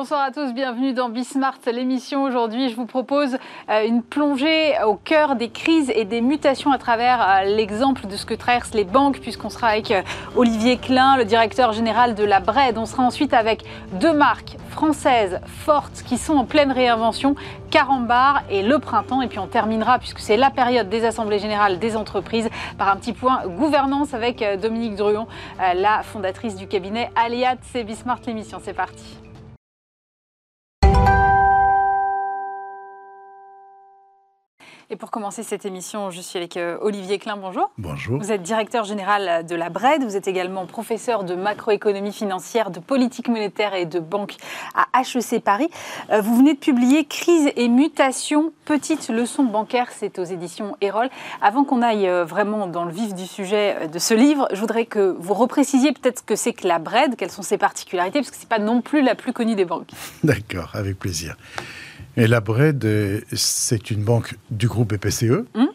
Bonsoir à tous, bienvenue dans Bismart, l'émission. Aujourd'hui, je vous propose euh, une plongée au cœur des crises et des mutations à travers euh, l'exemple de ce que traversent les banques, puisqu'on sera avec euh, Olivier Klein, le directeur général de la BRED. On sera ensuite avec deux marques françaises fortes qui sont en pleine réinvention, Carambar et Le Printemps. Et puis on terminera, puisque c'est la période des assemblées générales des entreprises, par un petit point gouvernance avec Dominique Druon, la fondatrice du cabinet Aliat. C'est Bismart, l'émission. C'est parti. Et pour commencer cette émission, je suis avec euh, Olivier Klein. Bonjour. Bonjour. Vous êtes directeur général de la BRED. Vous êtes également professeur de macroéconomie financière, de politique monétaire et de banque à HEC Paris. Euh, vous venez de publier Crise et mutation, petite leçon bancaire. C'est aux éditions Erol. Avant qu'on aille euh, vraiment dans le vif du sujet de ce livre, je voudrais que vous reprécisiez peut-être ce que c'est que la BRED, quelles sont ses particularités, parce que ce n'est pas non plus la plus connue des banques. D'accord, avec plaisir. Et la BRED, c'est une banque du groupe BPCE. Hum.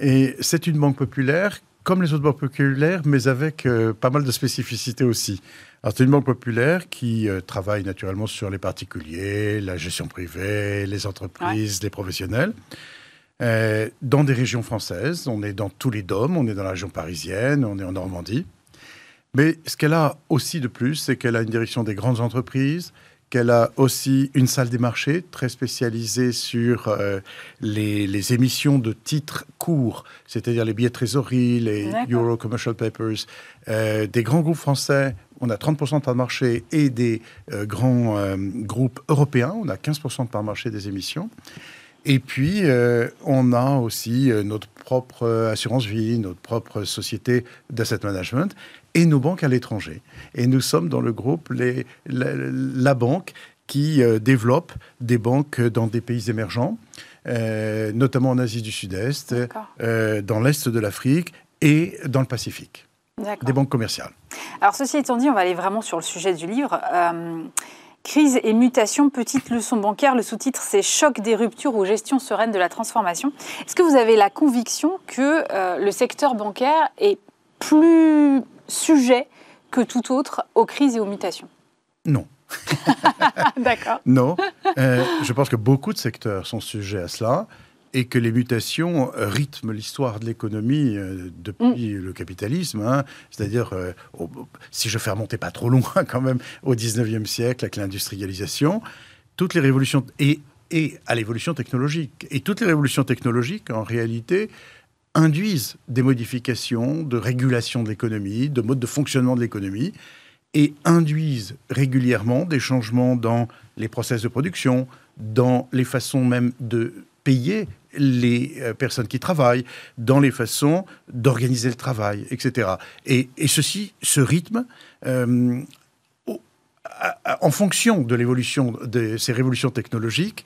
Et c'est une banque populaire, comme les autres banques populaires, mais avec euh, pas mal de spécificités aussi. Alors, c'est une banque populaire qui euh, travaille naturellement sur les particuliers, la gestion privée, les entreprises, les professionnels. Euh, dans des régions françaises, on est dans tous les DOM, on est dans la région parisienne, on est en Normandie. Mais ce qu'elle a aussi de plus, c'est qu'elle a une direction des grandes entreprises, qu'elle a aussi une salle des marchés très spécialisée sur euh, les, émissions de titres courts, c'est-à-dire les billets de trésorerie, les Euro Commercial Papers, euh, des grands groupes français. On a 30% de part de marché et des euh, grands groupes européens. On a 15% de part de marché des émissions. Et puis, on a aussi notre propre assurance vie, notre propre société d'asset management et nos banques à l'étranger. Et nous sommes dans le groupe les, la, banque qui euh, développe des banques dans des pays émergents, euh, notamment en Asie du Sud-Est, euh, dans l'Est de l'Afrique et dans le Pacifique. Des banques commerciales. Alors ceci étant dit, on va aller vraiment sur le sujet du livre. Crise et mutation, petite leçon bancaire. Le sous-titre, c'est Choc des ruptures ou gestion sereine de la transformation. Est-ce que vous avez la conviction que le secteur bancaire est plus sujet que tout autre aux crises et aux mutations Non. D'accord. Non. Euh, je pense que beaucoup de secteurs sont sujets à cela et que les mutations rythment l'histoire de l'économie euh, depuis mm. le capitalisme. Hein. C'est-à-dire, euh, si je fais remonter pas trop loin quand même, au 19e siècle, avec l'industrialisation, toutes les révolutions, et, et à l'évolution technologique. Et toutes les révolutions technologiques, en réalité, induisent des modifications de régulation de l'économie, de mode de fonctionnement de l'économie, et induisent régulièrement des changements dans les process de production, dans les façons même de payer les euh, personnes qui travaillent, dans les façons d'organiser le travail, etc. Et, ceci, ce rythme, euh, en fonction de l'évolution de ces révolutions technologiques,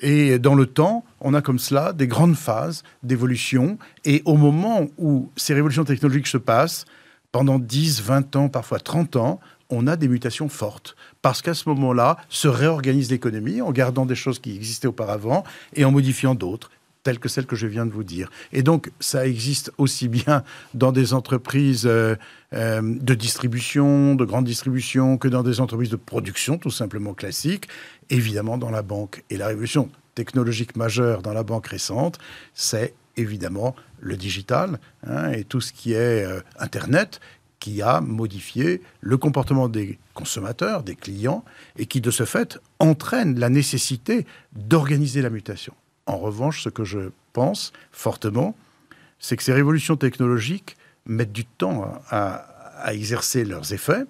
et dans le temps, on a comme cela des grandes phases d'évolution. Et au moment où ces révolutions technologiques se passent, pendant 10, 20 ans, parfois 30 ans, on a des mutations fortes. Parce qu'à ce moment-là, se réorganise l'économie en gardant des choses qui existaient auparavant et en modifiant d'autres telles que celles que je viens de vous dire. Et donc, ça existe aussi bien dans des entreprises euh, euh, de distribution, de grande distribution, que dans des entreprises de production, tout simplement classiques, évidemment dans la banque. Et la révolution technologique majeure dans la banque récente, c'est évidemment le digital hein, et tout ce qui est euh, Internet qui a modifié le comportement des consommateurs, des clients, et qui de ce fait entraîne la nécessité d'organiser la mutation. En revanche, ce que je pense fortement, c'est que ces révolutions technologiques mettent du temps à, exercer leurs effets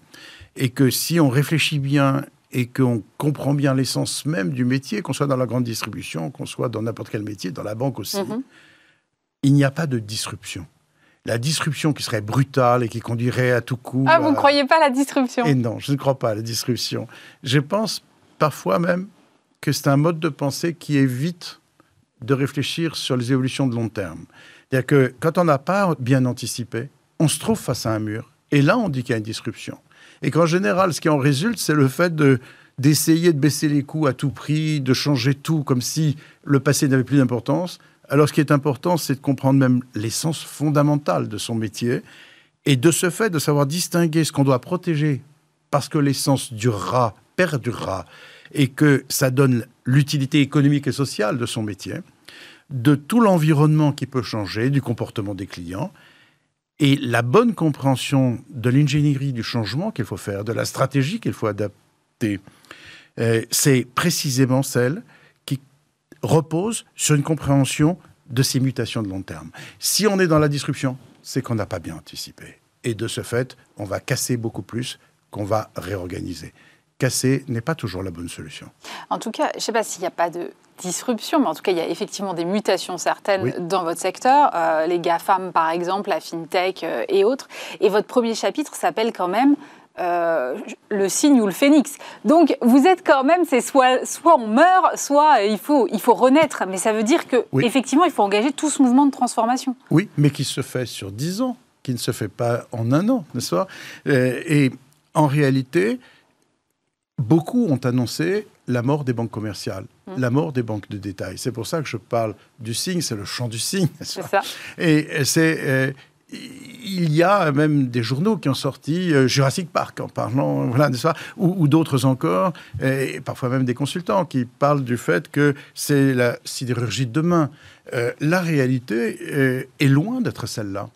et que si on réfléchit bien et qu'on comprend bien l'essence même du métier, qu'on soit dans la grande distribution, qu'on soit dans n'importe quel métier, dans la banque aussi, mhm. il n'y a pas de disruption. La disruption qui serait brutale et qui conduirait à tout coup. Ah, vous ne croyez pas à la disruption? Et non, je ne crois pas à la disruption. Je pense parfois même que c'est un mode de pensée qui évite de réfléchir sur les évolutions de long terme. C'est-à-dire que quand on n'a pas bien anticipé, on se trouve face à un mur. Et là, on dit qu'il y a une disruption. Et qu'en général, ce qui en résulte, c'est le fait de, d'essayer de baisser les coûts à tout prix, de changer tout comme si le passé n'avait plus d'importance. Alors, ce qui est important, c'est de comprendre même l'essence fondamentale de son métier et de ce fait de savoir distinguer ce qu'on doit protéger parce que l'essence durera, perdurera, et que ça donne l'utilité économique et sociale de son métier, de tout l'environnement qui peut changer, du comportement des clients, et la bonne compréhension de l'ingénierie du changement qu'il faut faire, de la stratégie qu'il faut adapter, euh, c'est précisément celle qui repose sur une compréhension de ces mutations de long terme. Si on est dans la disruption, c'est qu'on n'a pas bien anticipé. Et de ce fait, on va casser beaucoup plus qu'on va réorganiser. Casser n'est pas toujours la bonne solution. En tout cas, je ne sais pas s'il n'y a pas de disruption, mais en tout cas, il y a effectivement des mutations certaines dans votre secteur, euh, les GAFAM par exemple, la FinTech euh, et autres. Et votre premier chapitre s'appelle quand même euh, le signe ou le phénix. Donc vous êtes quand même, c'est soit, soit on meurt, soit il faut, il faut renaître. Mais ça veut dire que effectivement, il faut engager tout ce mouvement de transformation. Oui, mais qui se fait sur dix ans, qui ne se fait pas en un an, n'est-ce pas? Et en réalité, beaucoup ont annoncé la mort des banques commerciales, mmh. la mort des banques de détail. C'est pour ça que je parle du signe, c'est le chant du signe. C'est ça. Et c'est euh, il y a même des journaux qui ont sorti euh, Jurassic Park en parlant, voilà, ça, ou, d'autres encore, et parfois même des consultants qui parlent du fait que c'est la sidérurgie de demain. Euh, la réalité est loin d'être celle-là,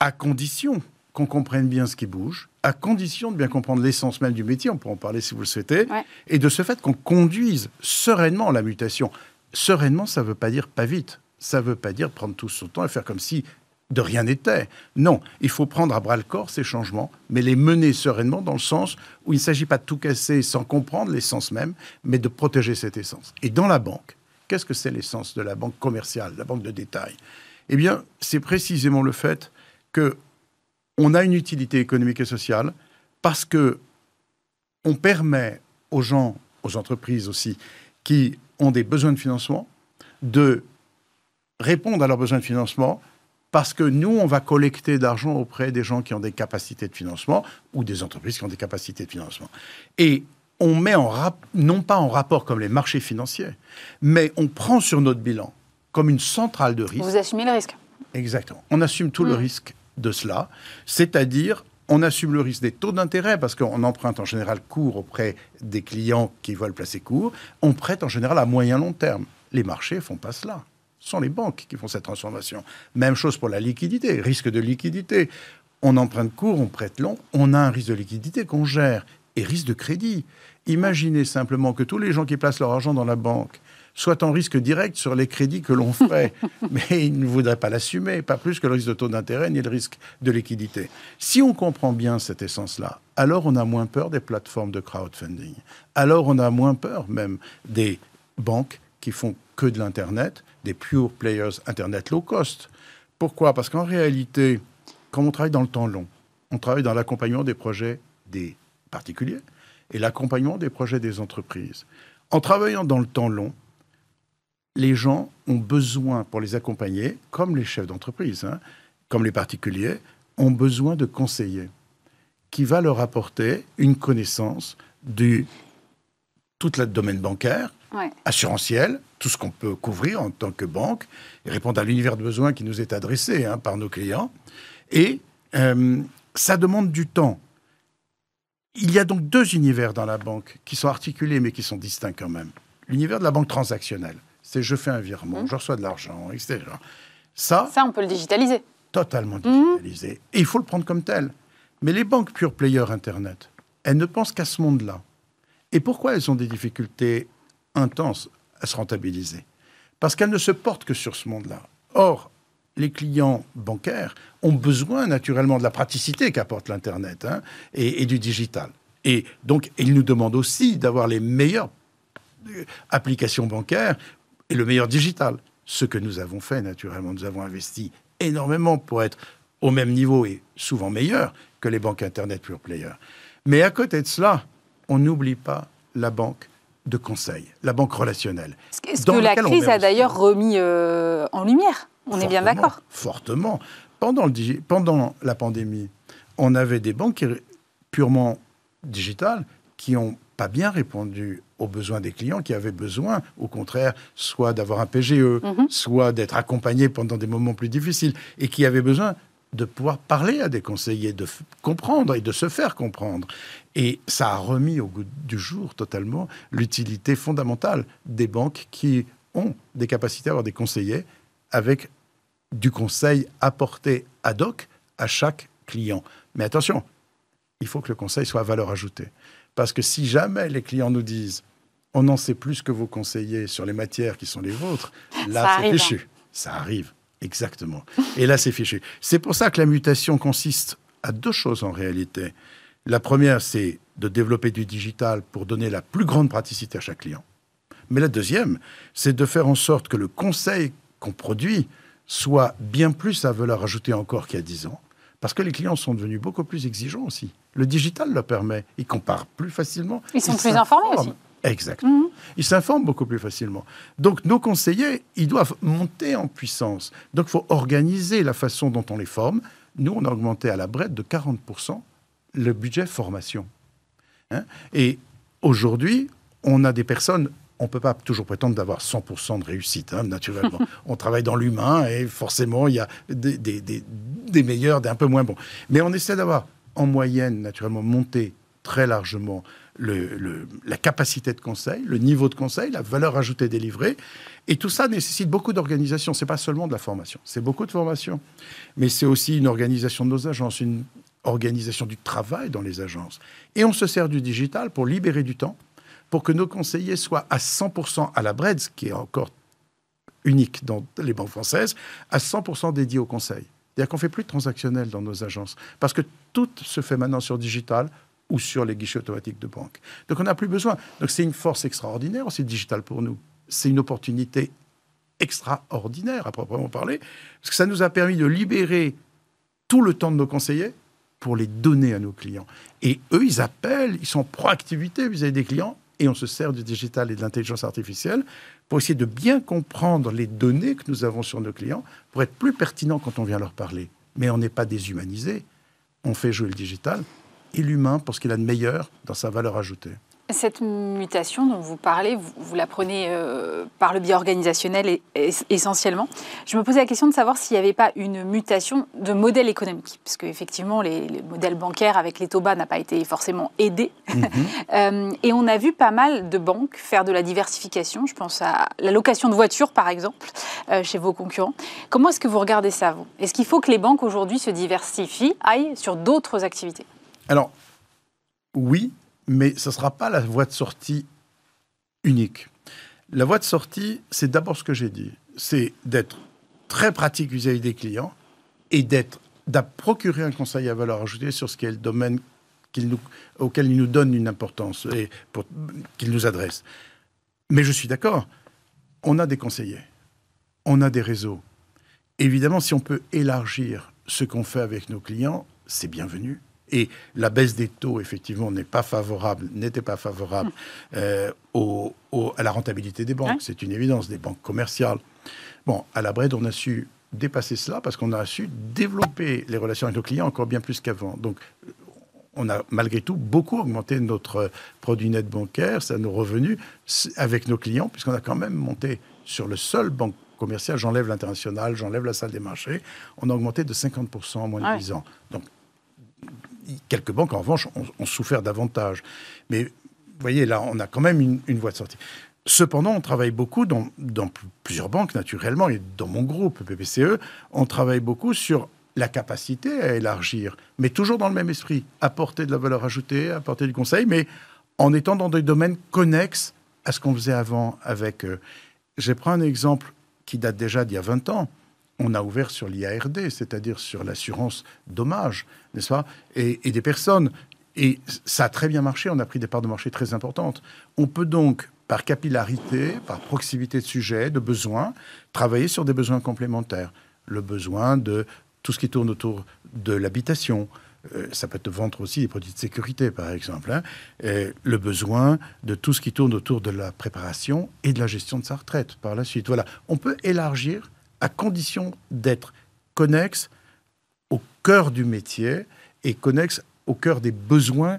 à condition qu'on comprenne bien ce qui bouge, à condition de bien comprendre l'essence même du métier, on peut en parler si vous le souhaitez, et de ce fait qu'on conduise sereinement la mutation. Sereinement, ça ne veut pas dire pas vite. Ça ne veut pas dire prendre tout son temps et faire comme si de rien n'était. Non, il faut prendre à bras le corps ces changements, mais les mener sereinement dans le sens où il ne s'agit pas de tout casser sans comprendre l'essence même, mais de protéger cette essence. Et dans la banque, qu'est-ce que c'est l'essence de la banque commerciale, la banque de détail? Eh bien, c'est précisément le fait que on a une utilité économique et sociale parce que on permet aux gens, aux entreprises aussi, qui ont des besoins de financement, de répondre à leurs besoins de financement parce que nous, on va collecter d'argent auprès des gens qui ont des capacités de financement ou des entreprises qui ont des capacités de financement. Et on met en non pas en rapport comme les marchés financiers, mais on prend sur notre bilan comme une centrale de risque. Vous assumez le risque. Exactement. On assume tout le mm. risque de cela, c'est-à-dire on assume le risque des taux d'intérêt parce qu'on emprunte en général court auprès des clients qui veulent placer court. On prête en général à moyen long terme. Les marchés font pas cela. Ce sont les banques qui font cette transformation. Même chose pour la liquidité, risque de liquidité. On emprunte court, on prête long, on a un risque de liquidité qu'on gère et risque de crédit. Imaginez simplement que tous les gens qui placent leur argent dans la banque soit en risque direct sur les crédits que l'on ferait, mais ils ne voudraient pas l'assumer, pas plus que le risque de taux d'intérêt ni le risque de liquidité. Si on comprend bien cette essence-là, alors on a moins peur des plateformes de crowdfunding. Alors on a moins peur même des banques qui font que de l'Internet, des pure players Internet low cost. Pourquoi? Parce qu'en réalité, quand on travaille dans le temps long, on travaille dans l'accompagnement des projets des particuliers et l'accompagnement des projets des entreprises. En travaillant dans le temps long, les gens ont besoin, pour les accompagner, comme les chefs d'entreprise, hein, comme les particuliers, ont besoin de conseillers qui va leur apporter une connaissance de tout le domaine bancaire, assurantiel, tout ce qu'on peut couvrir en tant que banque, et répondre à l'univers de besoins qui nous est adressé hein, par nos clients. Et euh, ça demande du temps. Il y a donc deux univers dans la banque qui sont articulés mais qui sont distincts quand même. L'univers de la banque transactionnelle, c'est je fais un virement, mmh. je reçois de l'argent, etc. Ça, ça, on peut le digitaliser. Totalement mmh. digitalisé. Et il faut le prendre comme tel. Mais les banques pure player Internet, elles ne pensent qu'à ce monde-là. Et pourquoi elles ont des difficultés intenses à se rentabiliser? Parce qu'elles ne se portent que sur ce monde-là. Or, les clients bancaires ont besoin naturellement de la praticité qu'apporte l'Internet hein, et, et, du digital. Et donc, ils nous demandent aussi d'avoir les meilleures euh, applications bancaires et le meilleur digital. Ce que nous avons fait, naturellement, nous avons investi énormément pour être au même niveau et souvent meilleur que les banques Internet pure player. Mais à côté de cela, on n'oublie pas la banque de conseil, la banque relationnelle. Ce que la crise a d'ailleurs remis euh, en lumière, on est bien d'accord. Fortement. Pendant, le, pendant la pandémie, on avait des banques purement digitales qui ont pas bien répondu aux besoins des clients qui avaient besoin, au contraire, soit d'avoir un PGE, mhm. soit d'être accompagnés pendant des moments plus difficiles, et qui avaient besoin de pouvoir parler à des conseillers, de comprendre et de se faire comprendre. Et ça a remis au goût du jour totalement l'utilité fondamentale des banques qui ont des capacités à avoir des conseillers avec du conseil apporté ad hoc à chaque client. Mais attention, il faut que le conseil soit à valeur ajoutée. Parce que si jamais les clients nous disent on en sait plus que vos conseillers sur les matières qui sont les vôtres, là c'est fichu. Hein. Ça arrive. Exactement. Et là, c'est fichu. C'est pour ça que la mutation consiste à deux choses en réalité. La première, c'est de développer du digital pour donner la plus grande praticité à chaque client. Mais la deuxième, c'est de faire en sorte que le conseil qu'on produit soit bien plus à valeur ajoutée encore qu'il y a dix ans. Parce que les clients sont devenus beaucoup plus exigeants aussi. Le digital le permet. Ils comparent plus facilement. Ils sont plus informés aussi. Exactement. Mhm. Ils s'informent beaucoup plus facilement. Donc nos conseillers, ils doivent monter en puissance. Donc il faut organiser la façon dont on les forme. Nous, on a augmenté à la brette de 40% le budget formation. Hein. Et aujourd'hui, on a des personnes, on ne peut pas toujours prétendre d'avoir 100% de réussite, hein, naturellement. on travaille dans l'humain et forcément, il y a des, des, des, des meilleurs, des un peu moins bons. Mais on essaie d'avoir, en moyenne, naturellement, monté très largement la capacité de conseil, le niveau de conseil, la valeur ajoutée délivrée. Et tout ça nécessite beaucoup d'organisation. C'est pas seulement de la formation, c'est beaucoup de formation, mais c'est aussi une organisation de nos agences, une organisation du travail dans les agences. Et on se sert du digital pour libérer du temps, pour que nos conseillers soient à 100% à la ce qui est encore unique dans les banques françaises, à 100% dédiés au conseil. C'est-à-dire qu'on fait plus de transactionnel dans nos agences, parce que tout se fait maintenant sur digital, ou sur les guichets automatiques de banque. Donc on n'a plus besoin. Donc c'est une force extraordinaire aussi digital pour nous. C'est une opportunité extraordinaire à proprement parler, parce que ça nous a permis de libérer tout le temps de nos conseillers pour les donner à nos clients. Et eux, ils appellent, ils sont en proactivité vis-à-vis des clients, et on se sert du digital et de l'intelligence artificielle pour essayer de bien comprendre les données que nous avons sur nos clients, pour être plus pertinent quand on vient leur parler. Mais on n'est pas déshumanisé. On fait jouer le digital et l'humain pour ce qu'il a de meilleur dans sa valeur ajoutée. Cette mutation dont vous parlez, vous, la prenez euh, par le biais organisationnel essentiellement. Je me posais la question de savoir s'il n'y avait pas une mutation de modèle économique, parce qu'effectivement, les, les, modèles bancaires avec les taux bas n'a pas été forcément aidé. Mhm. Euh, et on a vu pas mal de banques faire de la diversification. Je pense à la location de voitures, par exemple, euh, chez vos concurrents. Comment est-ce que vous regardez ça, vous? Est-ce qu'il faut que les banques aujourd'hui se diversifient, aillent sur d'autres activités? Alors, oui, mais ce ne sera pas la voie de sortie unique. La voie de sortie, c'est d'abord ce que j'ai dit, c'est d'être très pratique vis-à-vis des clients et d'être procurer un conseil à valeur ajoutée sur ce qui est le domaine nous, auquel il nous donne une importance et qu'il nous adresse. Mais je suis d'accord, on a des conseillers, on a des réseaux. Évidemment, si on peut élargir ce qu'on fait avec nos clients, c'est bienvenu. Et la baisse des taux, effectivement, n'est pas favorable, n'était pas favorable hmm. euh, au, à la rentabilité des banques. C'est une évidence, des banques commerciales. Bon, à la Bred, on a su dépasser cela parce qu'on a su développer les relations avec nos clients encore bien plus qu'avant. Donc, on a malgré tout beaucoup augmenté notre produit net bancaire, ça nos revenus avec nos clients, puisqu'on a quand même monté sur le seul banque commercial, j'enlève l'international, j'enlève la salle des marchés, on a augmenté de 50% en moins de 10 ans. Donc quelques banques, en revanche, ont, souffert davantage. Mais vous voyez, là, on a quand même une, voie de sortie. Cependant, on travaille beaucoup dans, plusieurs banques, naturellement, et dans mon groupe, PPCE, on travaille beaucoup sur la capacité à élargir, mais toujours dans le même esprit, apporter de la valeur ajoutée, apporter du conseil, mais en étant dans des domaines connexes à ce qu'on faisait avant avec... eux. je prends un exemple qui date déjà d'il y a 20 ans on a ouvert sur l'IARD, c'est-à-dire sur l'assurance dommage, n'est-ce pas? Et, des personnes. Et ça a très bien marché, on a pris des parts de marché très importantes. On peut donc, par capillarité, par proximité de sujet, de besoins, travailler sur des besoins complémentaires. Le besoin de tout ce qui tourne autour de l'habitation, euh, ça peut te vendre aussi des produits de sécurité, par exemple. Hein. le besoin de tout ce qui tourne autour de la préparation et de la gestion de sa retraite par la suite. Voilà, on peut élargir à condition d'être connexe au cœur du métier et connexe au cœur des besoins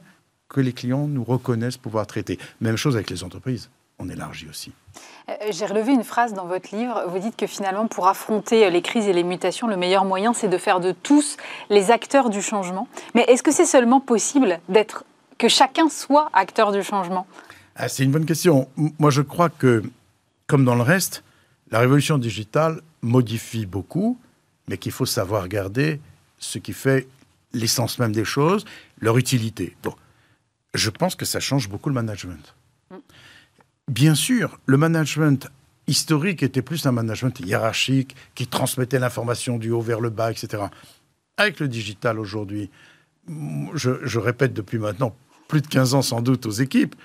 que les clients nous reconnaissent pouvoir traiter. Même chose avec les entreprises. on élargit aussi. Euh, j'ai relevé une phrase dans votre livre. Vous dites que finalement, pour affronter les crises et les mutations, le meilleur moyen, c'est de faire de tous les acteurs du changement. Mais est-ce que c'est seulement possible d'être que chacun soit acteur du changement? Ah, C'est une bonne question. Moi, je crois que, comme dans le reste, la révolution digitale modifie beaucoup, mais qu'il faut savoir garder ce qui fait l'essence même des choses, leur utilité. Bon, je pense que ça change beaucoup le management. Mm. Bien sûr, le management historique était plus un management hiérarchique qui transmettait l'information du haut vers le bas, etc. Avec le digital aujourd'hui, je, répète depuis maintenant plus de 15 ans sans doute aux équipes,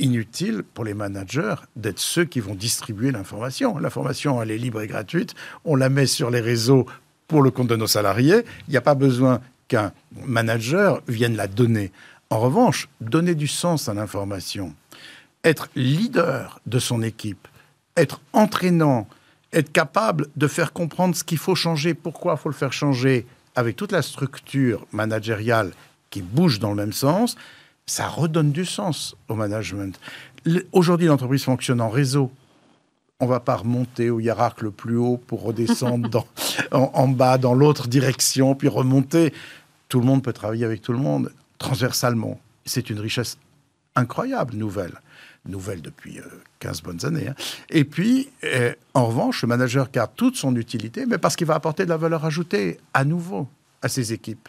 inutile pour les managers d'être ceux qui vont distribuer l'information. L'information, elle est libre et gratuite. On la met sur les réseaux pour le compte de nos salariés. Il n'y a pas besoin qu'un manager vienne la donner. En revanche, donner du sens à l'information, être leader de son équipe, être entraînant, être capable de faire comprendre ce qu'il faut changer, pourquoi il faut le faire changer, avec toute la structure managériale qui bouge dans le même sens, ça redonne du sens au management. Aujourd'hui, l'entreprise fonctionne en réseau. On ne va pas remonter au hiérarque le plus haut pour redescendre en, bas dans l'autre direction, puis remonter. Tout le monde peut travailler avec tout le monde transversalement. C'est une richesse incroyable, nouvelle. Nouvelle depuis 15 euh, bonnes années. Hein. Et puis, euh, en revanche, le manager garde toute son utilité, mais parce qu'il va apporter de la valeur ajoutée à nouveau à ses équipes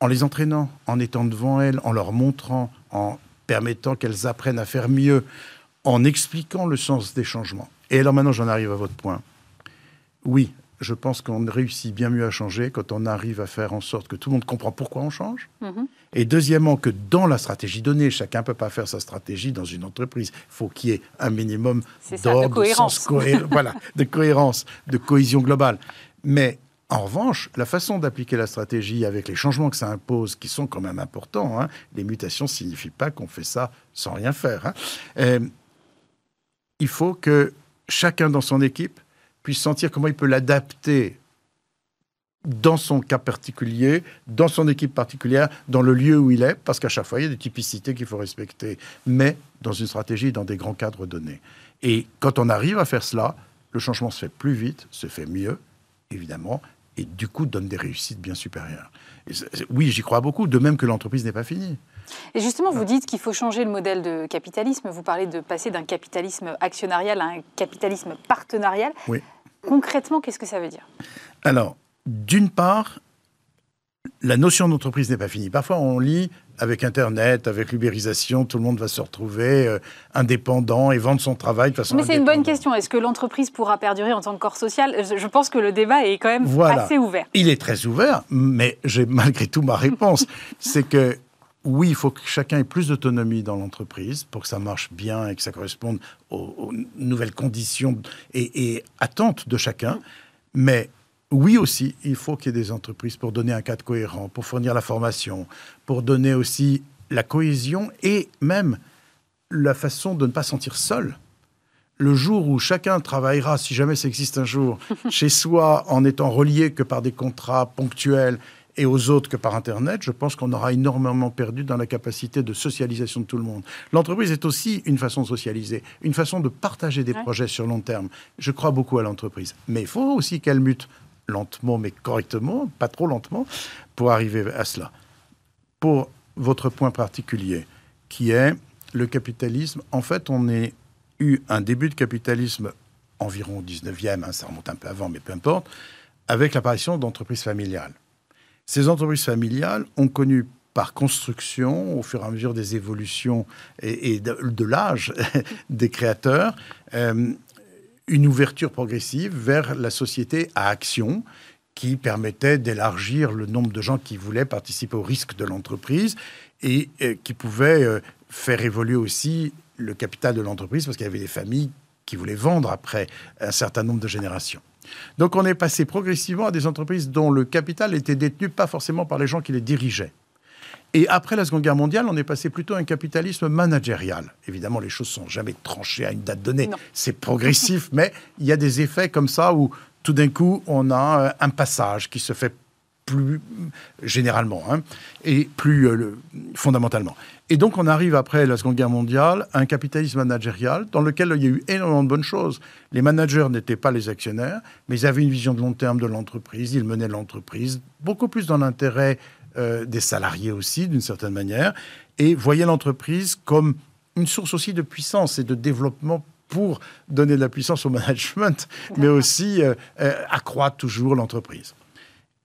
en les entraînant, en étant devant elles, en leur montrant, en permettant qu'elles apprennent à faire mieux, en expliquant le sens des changements. Et alors maintenant, j'en arrive à votre point. Oui, je pense qu'on réussit bien mieux à changer quand on arrive à faire en sorte que tout le monde comprend pourquoi on change. Mhm. Et deuxièmement, que dans la stratégie donnée, chacun ne peut pas faire sa stratégie dans une entreprise. Il faut qu'il y ait un minimum d'ordre, de cohérence. voilà, de cohérence, de cohésion globale. Mais en revanche, la façon d'appliquer la stratégie avec les changements que ça impose, qui sont quand même importants, hein, les mutations ne signifient pas qu'on fait ça sans rien faire. Hein, euh, il faut que chacun dans son équipe puisse sentir comment il peut l'adapter dans son cas particulier, dans son équipe particulière, dans le lieu où il est, parce qu'à chaque fois, il y a des typicités qu'il faut respecter, mais dans une stratégie, dans des grands cadres donnés. Et quand on arrive à faire cela, le changement se fait plus vite, se fait mieux, évidemment, et du coup donne des réussites bien supérieures. oui, j'y crois beaucoup, de même que l'entreprise n'est pas finie. Et justement, vous dites qu'il faut changer le modèle de capitalisme. Vous parlez de passer d'un capitalisme actionnarial à un capitalisme partenarial. Oui. Concrètement, qu'est-ce que ça veut dire? Alors, d'une part, la notion d'entreprise n'est pas finie. Parfois, on lit avec Internet, avec l'ubérisation, tout le monde va se retrouver euh, indépendant et vendre son travail de façon Mais c'est une bonne question. Est-ce que l'entreprise pourra perdurer en tant que corps social? Je pense que le débat est quand même assez ouvert. Il est très ouvert, mais j'ai malgré tout ma réponse. c'est que oui, il faut que chacun ait plus d'autonomie dans l'entreprise pour que ça marche bien et que ça corresponde aux, nouvelles conditions et, et attentes de chacun. Mais oui aussi, il faut qu'il y ait des entreprises pour donner un cadre cohérent, pour fournir la formation, pour donner aussi la cohésion et même la façon de ne pas sentir seul. Le jour où chacun travaillera, si jamais ça existe un jour, chez soi en étant relié que par des contrats ponctuels et aux autres que par Internet, je pense qu'on aura énormément perdu dans la capacité de socialisation de tout le monde. L'entreprise est aussi une façon de socialiser, une façon de partager des projets sur long terme. Je crois beaucoup à l'entreprise. Mais il faut aussi qu'elle mute lentement mais correctement, pas trop lentement, pour arriver à cela. Pour votre point particulier, qui est le capitalisme, en fait, on a eu un début de capitalisme environ au 19e, hein, ça remonte un peu avant, mais peu importe, avec l'apparition d'entreprises familiales. Ces entreprises familiales ont connu par construction, au fur et à mesure des évolutions et, de, l'âge des créateurs, euh, une ouverture progressive vers la société à action qui permettait d'élargir le nombre de gens qui voulaient participer au risque de l'entreprise et, euh, qui pouvait euh, faire évoluer aussi le capital de l'entreprise parce qu'il y avait des familles qui voulaient vendre après un certain nombre de générations. Donc on est passé progressivement à des entreprises dont le capital était détenu pas forcément par les gens qui les dirigeaient. Et après la Seconde Guerre mondiale, on est passé plutôt à un capitalisme managérial. Évidemment, les choses sont jamais tranchées à une date donnée. C'est progressif, mais il y a des effets comme ça où tout d'un coup, on a euh, un passage qui se fait plus généralement hein, et plus euh, fondamentalement. Et donc on arrive après la Seconde Guerre mondiale à un capitalisme managérial dans lequel il y a eu énormément de bonnes choses. Les managers n'étaient pas les actionnaires, mais ils avaient une vision de long terme de l'entreprise, ils menaient l'entreprise beaucoup plus dans l'intérêt euh, des salariés aussi, d'une certaine manière, et voyaient l'entreprise comme une source aussi de puissance et de développement pour donner de la puissance au management, mais aussi euh, accroître toujours l'entreprise.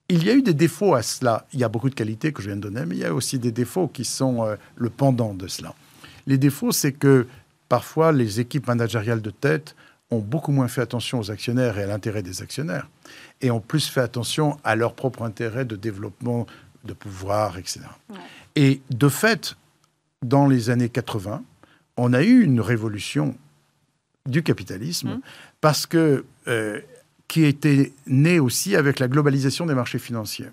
Il y a eu des défauts à cela. Il y a beaucoup de qualités que je viens de donner, mais il y a aussi des défauts qui sont euh, le pendant de cela. Les défauts, c'est que parfois les équipes managériales de tête ont beaucoup moins fait attention aux actionnaires et à l'intérêt des actionnaires, et ont plus fait attention à leur propre intérêt de développement, de pouvoir, etc. Et de fait, dans les années 80, on a eu une révolution du capitalisme mmh. parce que euh, qui était né aussi avec la globalisation des marchés financiers.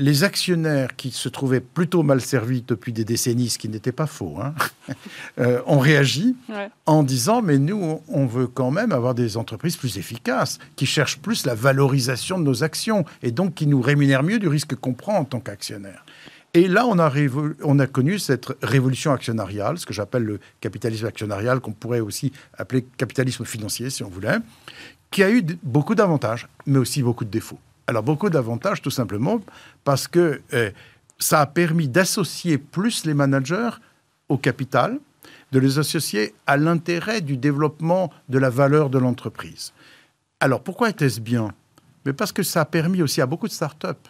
Les actionnaires qui se trouvaient plutôt mal servis depuis des décennies, ce qui n'était pas faux, hein, euh, ont réagi en disant mais nous, on veut quand même avoir des entreprises plus efficaces, qui cherchent plus la valorisation de nos actions et donc qui nous rémunèrent mieux du risque qu'on prend en tant qu'actionnaire. Et là, on a, on a, connu cette révolution actionnariale, ce que j'appelle le capitalisme actionnarial, qu'on pourrait aussi appeler capitalisme financier, si on voulait, qui a eu beaucoup d'avantages, mais aussi beaucoup de défauts. Alors beaucoup d'avantages tout simplement parce que euh, ça a permis d'associer plus les managers au capital, de les associer à l'intérêt du développement de la valeur de l'entreprise. Alors pourquoi était-ce bien? Mais parce que ça a permis aussi à beaucoup de startups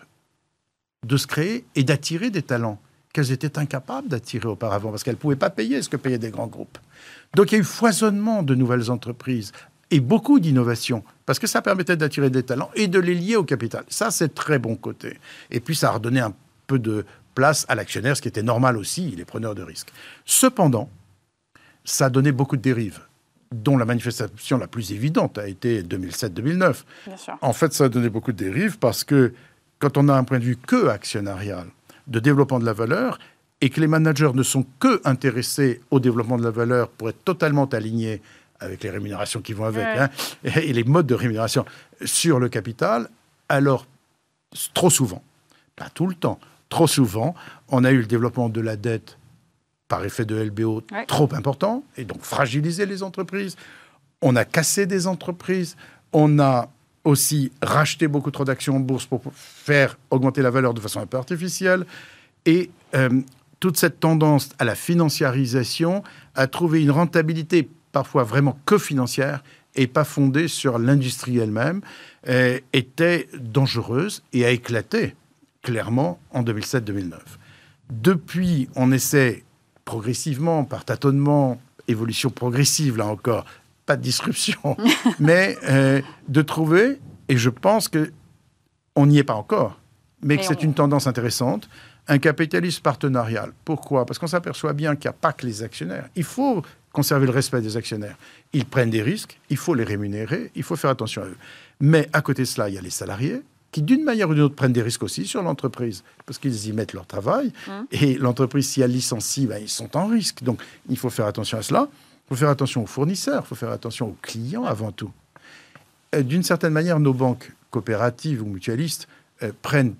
de se créer et d'attirer des talents qu'elles étaient incapables d'attirer auparavant parce qu'elles ne pouvaient pas payer ce que payaient des grands groupes. Donc il y a eu foisonnement de nouvelles entreprises et beaucoup d'innovation, parce que ça permettait d'attirer des talents et de les lier au capital. Ça, c'est très bon côté. Et puis, ça a redonné un peu de place à l'actionnaire, ce qui était normal aussi, les preneurs de risques. Cependant, ça a donné beaucoup de dérives dont la manifestation la plus évidente a été 2007-2009. En fait, ça a donné beaucoup de dérives parce que quand on a un point de vue que actionnarial, de développement de la valeur, et que les managers ne sont que intéressés au développement de la valeur pour être totalement alignés avec les rémunérations qui vont avec, hein, et les modes de rémunération sur le capital, alors trop souvent, pas tout le temps, trop souvent, on a eu le développement de la dette par effet de LBO trop important, et donc fragilisé les entreprises. On a cassé des entreprises, on a aussi racheté beaucoup trop d'actions en bourse pour faire augmenter la valeur de façon un peu artificielle, et euh, toute cette tendance à la financiarisation a trouvé une rentabilité parfois vraiment que financière et pas fondée sur l'industrie elle-même, euh, était dangereuse et a éclaté clairement en 2007-2009. Depuis, on essaie progressivement, par tâtonnement, évolution progressive là encore, pas de disruption, mais euh, de trouver, et je pense que on n'y est pas encore, mais que c'est une tendance intéressante, un capitalisme partenarial. Pourquoi? Parce qu'on s'aperçoit bien qu'il n'y a pas que les actionnaires. Il faut conserver le respect des actionnaires. Ils prennent des risques, il faut les rémunérer, il faut faire attention à eux. Mais à côté de cela, il y a les salariés qui, d'une manière ou d'une autre, prennent des risques aussi sur l'entreprise, parce qu'ils y mettent leur travail. Mmh. Et l'entreprise, si elle licencie, ben, ils sont en risque. Donc, il faut faire attention à cela. Il faut faire attention aux fournisseurs, il faut faire attention aux clients avant tout. Euh, d'une certaine manière, nos banques coopératives ou mutualistes euh, prennent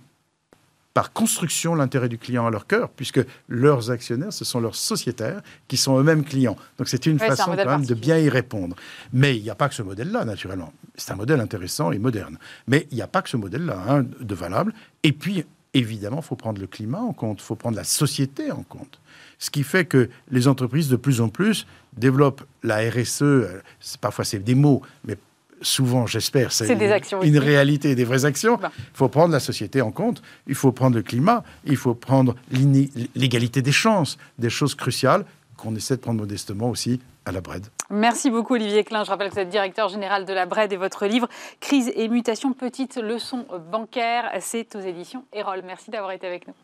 par construction l'intérêt du client à leur cœur, puisque leurs actionnaires, ce sont leurs sociétaires qui sont eux-mêmes clients. Donc c'est une façon quand même de bien y répondre. Mais il n'y a pas que ce modèle-là, naturellement. C'est un modèle intéressant et moderne. Mais il n'y a pas que ce modèle-là hein, de valable. Et puis, évidemment, il faut prendre le climat en compte, il faut prendre la société en compte. Ce qui fait que les entreprises, de plus en plus, développent la RSE, euh, parfois c'est des mots, mais souvent, j'espère, c'est une, réalité, des vraies actions. Il faut prendre la société en compte, il faut prendre le climat, il faut prendre l'égalité des chances, des choses cruciales qu'on essaie de prendre modestement aussi à la BRED. Merci beaucoup Olivier Klein. Je rappelle que vous êtes directeur général de la BRED et votre livre Crise et mutation, petite leçon bancaire, c'est aux éditions Erol. Merci d'avoir été avec nous.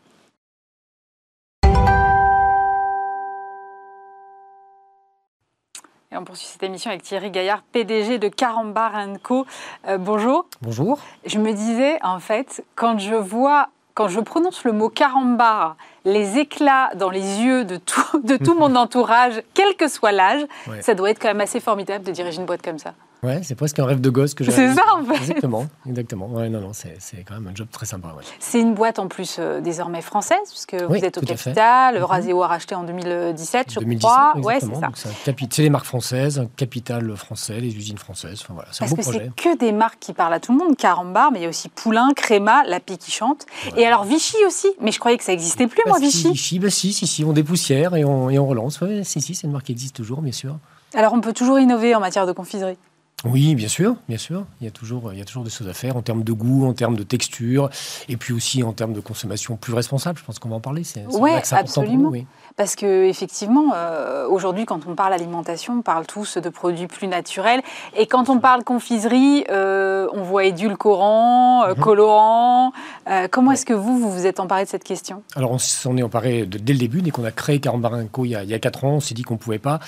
Et on poursuit cette émission avec Thierry Gaillard, PDG de Carambar Co. Euh, bonjour. Bonjour. Je me disais, en fait, quand je vois, quand je prononce le mot Carambar, les éclats dans les yeux de tout, de tout mon entourage, quel que soit l'âge, ça doit être quand même assez formidable de diriger une boîte comme ça. Ouais, c'est presque un rêve de gosse que j'ai. C'est ça, en fait. Exactement, exactement. Ouais, non, non, c'est quand même un job très sympa. Ouais. C'est une boîte en plus euh, désormais française, puisque Oui, vous êtes au capital. Mhm. Raseo a racheté en 2017, je 2017, crois. Ouais, c'est ça. C'est les marques françaises, un capital français, les usines françaises. Enfin, voilà, c'est un Parce beau que projet. c'est que des marques qui parlent à tout le monde. Carambar, mais il y a aussi Poulain, Créma, La Pie qui chante. Et alors Vichy aussi. Mais je croyais que ça n'existait plus, moi, Bah, si, Vichy. Vichy, bah, si, si, si, on dépoussière et on, et on relance. Ouais, si, si, c'est une marque qui existe toujours, bien sûr. Alors on peut toujours innover en matière de confiserie. Oui, bien sûr, bien sûr. Il y a toujours, il y a toujours des choses à faire en termes de goût, en termes de texture, et puis aussi en termes de consommation plus responsable. Je pense qu'on va en parler. C'est Ouais, pour absolument. nous, oui. Parce que effectivement, euh, aujourd'hui, quand on parle alimentation, on parle tous de produits plus naturels. Et quand on parle confiserie, euh, on voit édulcorant, euh, Mhm. colorant. Euh, comment est-ce que vous, vous vous êtes emparé de cette question? Alors, on s'en est emparé de- dès le début, dès qu'on a créé Carambar Co il y a, il y a 4 ans, on s'est dit qu'on ne pouvait pas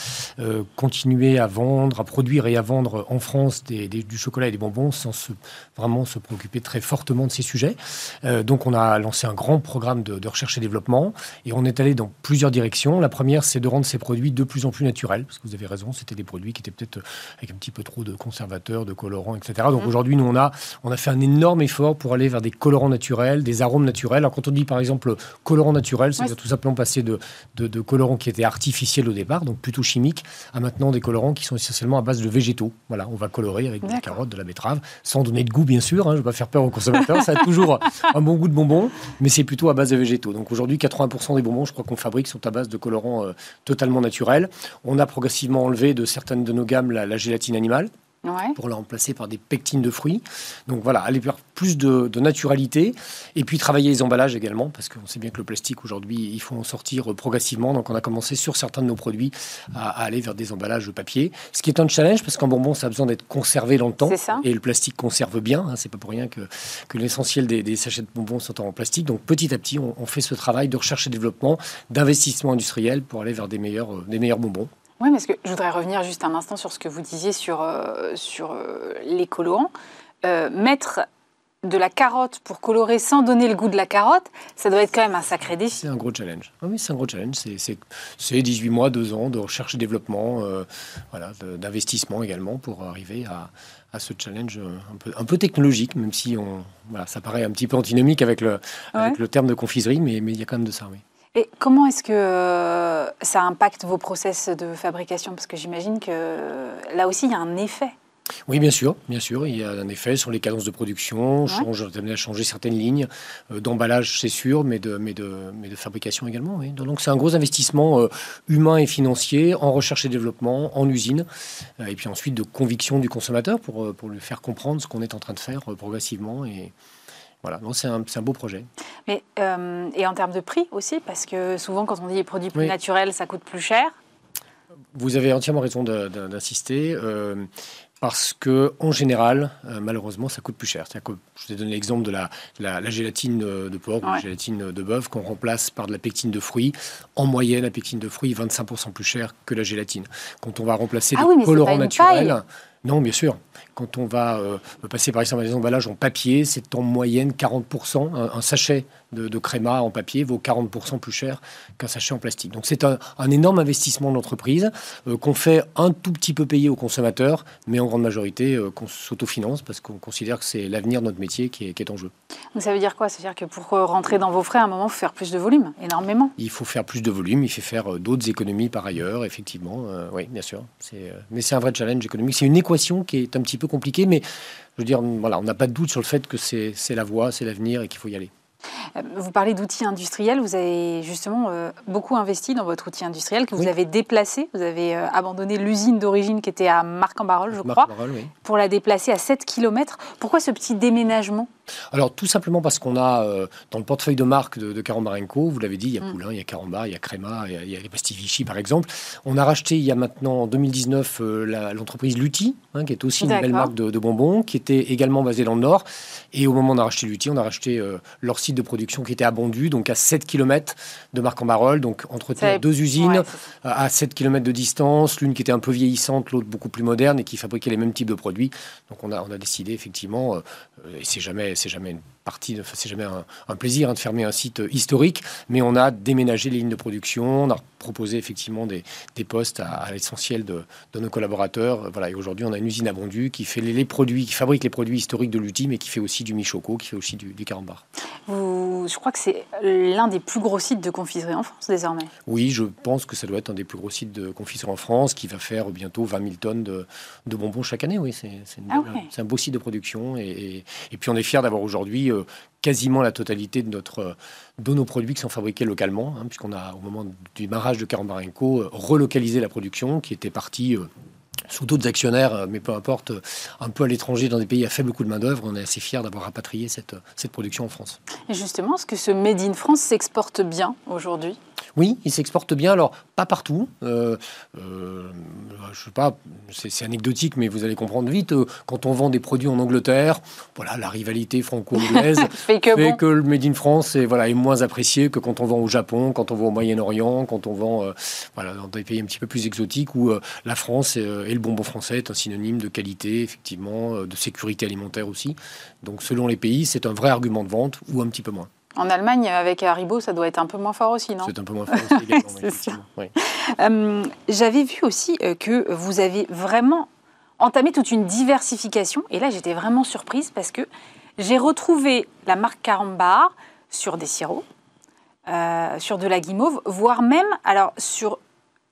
continuer à vendre, à produire et à vendre en France des- des- du chocolat et des bonbons sans se, vraiment se préoccuper très fortement de ces sujets. Donc, on a lancé un grand programme de, de recherche et développement et on est allé dans plusieurs directions. La première, c'est de rendre ces produits de plus en plus naturels, parce que vous avez raison, c'était des produits qui étaient peut-être euh, avec un petit peu trop de conservateurs, de colorants, etc. Donc, Mhm. aujourd'hui, nous, on a, on a fait un énorme effort pour aller vers des colorants naturels, des arômes naturels. Alors, quand on dit, par exemple, colorant naturel, c'est-à-dire Ouais. tout simplement passer de, de, de colorants qui étaient artificiels au départ, donc plutôt chimiques, à maintenant des colorants qui sont essentiellement à base de végétaux. Voilà, on va colorer avec des carottes, de la betterave, sans donner de goût, bien sûr. hein, je ne vais pas faire peur aux consommateurs. ça a toujours un bon goût de bonbon, mais c'est plutôt à base de végétaux. Donc aujourd'hui, 80% des bonbons, je crois qu'on fabrique, sont à base de colorants euh, totalement naturels. On a progressivement enlevé de certaines de nos gammes la- la gélatine animale Ouais. pour la remplacer par des pectines de fruits. Donc voilà, aller vers plus de, de naturalité et puis travailler les emballages également parce qu'on sait bien que le plastique aujourd'hui, il faut en sortir euh, progressivement. Donc on a commencé sur certains de nos produits à, à aller vers des emballages de papier, ce qui est un challenge parce qu'un bonbon, ça a besoin d'être conservé dans le temps C'est ça. et le plastique conserve bien. hein. c'est pas pour rien que, que l'essentiel des, des sachets de bonbons sont en plastique. Donc petit à petit, on, on fait ce travail de recherche et développement, d'investissement industriel pour aller vers des meilleurs, euh, des meilleurs bonbons. Oui, parce que je voudrais revenir juste un instant sur ce que vous disiez sur, euh, sur euh, les colorants. Euh, mettre de la carotte pour colorer sans donner le goût de la carotte, ça doit être quand même un sacré défi. C'est un gros challenge. Ah oui, c'est un gros challenge. C'est- C'est c'est 18 mois, 2 ans de recherche et développement, euh, voilà, d'investissement également pour arriver à, à ce challenge un peu, un peu technologique, même si on, voilà, ça paraît un petit peu antinomique avec le, avec le terme de confiserie, mais mais il y a quand même de ça, oui. Et comment est-ce que euh, ça impacte vos process de fabrication? Parce que j'imagine que euh, là aussi, il y a un effet. Oui, bien sûr, bien sûr. Il y a un effet sur les cadences de production. On change, on est amené à changer certaines lignes euh, d'emballage, c'est sûr, mais de, mais de, mais de fabrication également. Oui. Donc c'est un gros investissement euh, humain et financier en recherche et développement, en usine, euh, et puis ensuite de conviction du consommateur pour, pour lui faire comprendre ce qu'on est en train de faire progressivement. Et voilà, c'est un, un beau projet. Mais, euh, et en termes de prix aussi, parce que souvent, quand on dit les produits plus Oui. naturels, ça coûte plus cher. Vous avez entièrement raison d'insister. euh, parce que en général, euh, malheureusement, ça coûte plus cher. Que je vous ai donné l'exemple de la, la, la gélatine de porc ou la gélatine de bœuf qu'on remplace par de la pectine de fruits. En moyenne, la pectine de fruits est 25% plus chère que la gélatine. Quand on va remplacer Ah des oui, colorants naturels, paille. non, bien sûr. Quand on va euh, passer par exemple à des emballages en papier, c'est en moyenne 40%. Un, un sachet de, de créma en papier vaut 40% plus cher qu'un sachet en plastique. Donc c'est un, un énorme investissement de l'entreprise euh, qu'on fait un tout petit peu payer aux consommateurs, mais en grande majorité euh, qu'on s'autofinance parce qu'on considère que c'est l'avenir de notre métier qui est, qui est en jeu. Donc ça veut dire quoi? Ça veut dire que pour rentrer dans vos frais, à un moment, il faut faire plus de volume, énormément. Il faut faire plus de volume, il faut faire euh, d'autres économies par ailleurs, effectivement. euh, oui, bien sûr. Mais c'est un vrai challenge économique. C'est une équation qui est un petit peu compliquée, mais je veux dire, voilà, on n'a pas de doute sur le fait que c'est la voie, c'est l'avenir et qu'il faut y aller. Euh, Vous parlez d'outils industriels. Vous avez justement euh, beaucoup investi dans votre outil industriel que vous Oui. avez déplacé. Vous avez euh, abandonné l'usine d'origine qui était à Marc-en-Barœul, je Marc crois, oui. pour la déplacer à 7 km. Pourquoi ce petit déménagement? Alors, tout simplement parce qu'on a, euh, dans le portefeuille de marque de, de Carambarenco, vous l'avez dit, il y a Mm. Poulain, il y a Carambar, il y a Créma, il y a, il y a les pastilles Vichy, par exemple. On a racheté, il y a maintenant, en 2019, euh, l'entreprise Lutti, hein, qui est aussi une belle marque de, de bonbons, qui était également basée dans le Nord. Et au moment où on a racheté Lutti, on a racheté euh, leur site de production qui était à Bondu, donc à 7 km de Marc-en-Barœul, donc Ça- deux usines Ouais, à 7 km de distance, l'une qui était un peu vieillissante, l'autre beaucoup plus moderne et qui fabriquait les mêmes types de produits. Donc on a, on a décidé effectivement, et c'est jamais, c'est jamais une partie, c'est jamais un, plaisir hein, de fermer un site historique, mais on a déménagé les lignes de production, on a proposé effectivement des, postes à, l'essentiel de, nos collaborateurs. Voilà, et aujourd'hui, on a une usine à Bondu qui fait les, produits, qui fabrique les produits historiques de l'outil, mais qui fait aussi du michoco, qui fait aussi du, du carambar. je crois que c'est l'un des plus gros sites de confiserie en France désormais. Oui, je pense que ça doit être un des plus gros sites de confiserie en France, qui va faire bientôt 20 000 tonnes de, bonbons chaque année. Oui, c'est ah un beau site de production. Et, puis on est fiers d'avoir aujourd'hui euh, quasiment la totalité de, nos produits qui sont fabriqués localement, hein, puisqu'on a, au moment du démarrage de Carambarenco, euh, relocalisé la production qui était partie euh, sous d'autres actionnaires, euh, mais peu importe, un peu à l'étranger, dans des pays à faible coût de main-d'œuvre. On est assez fiers d'avoir rapatrié cette, cette production en France. Et justement, est-ce que ce Made in France s'exporte bien aujourd'hui? Oui, il s'exporte bien. Alors, pas partout. Euh, euh, je sais pas, c'est anecdotique, mais vous allez comprendre vite. Euh, quand on vend des produits en Angleterre, voilà, la rivalité franco-anglaise fait, que, le Made in France est, voilà, est moins apprécié que quand on vend au Japon, quand on vend au Moyen-Orient, quand on vend voilà, dans des pays un petit peu plus exotiques où la France et, et, le bonbon français est un synonyme de qualité, effectivement, de sécurité alimentaire aussi. Donc, selon les pays, c'est un vrai argument de vente ou un petit peu moins. En Allemagne, avec Haribo, ça doit être un peu moins fort aussi, non? C'est un peu moins fort aussi, euh, J'avais vu aussi euh, que vous avez vraiment entamé toute une diversification. Et là, j'étais vraiment surprise parce que j'ai retrouvé la marque Carambar sur des sirops, euh, sur de la guimauve, voire même alors sur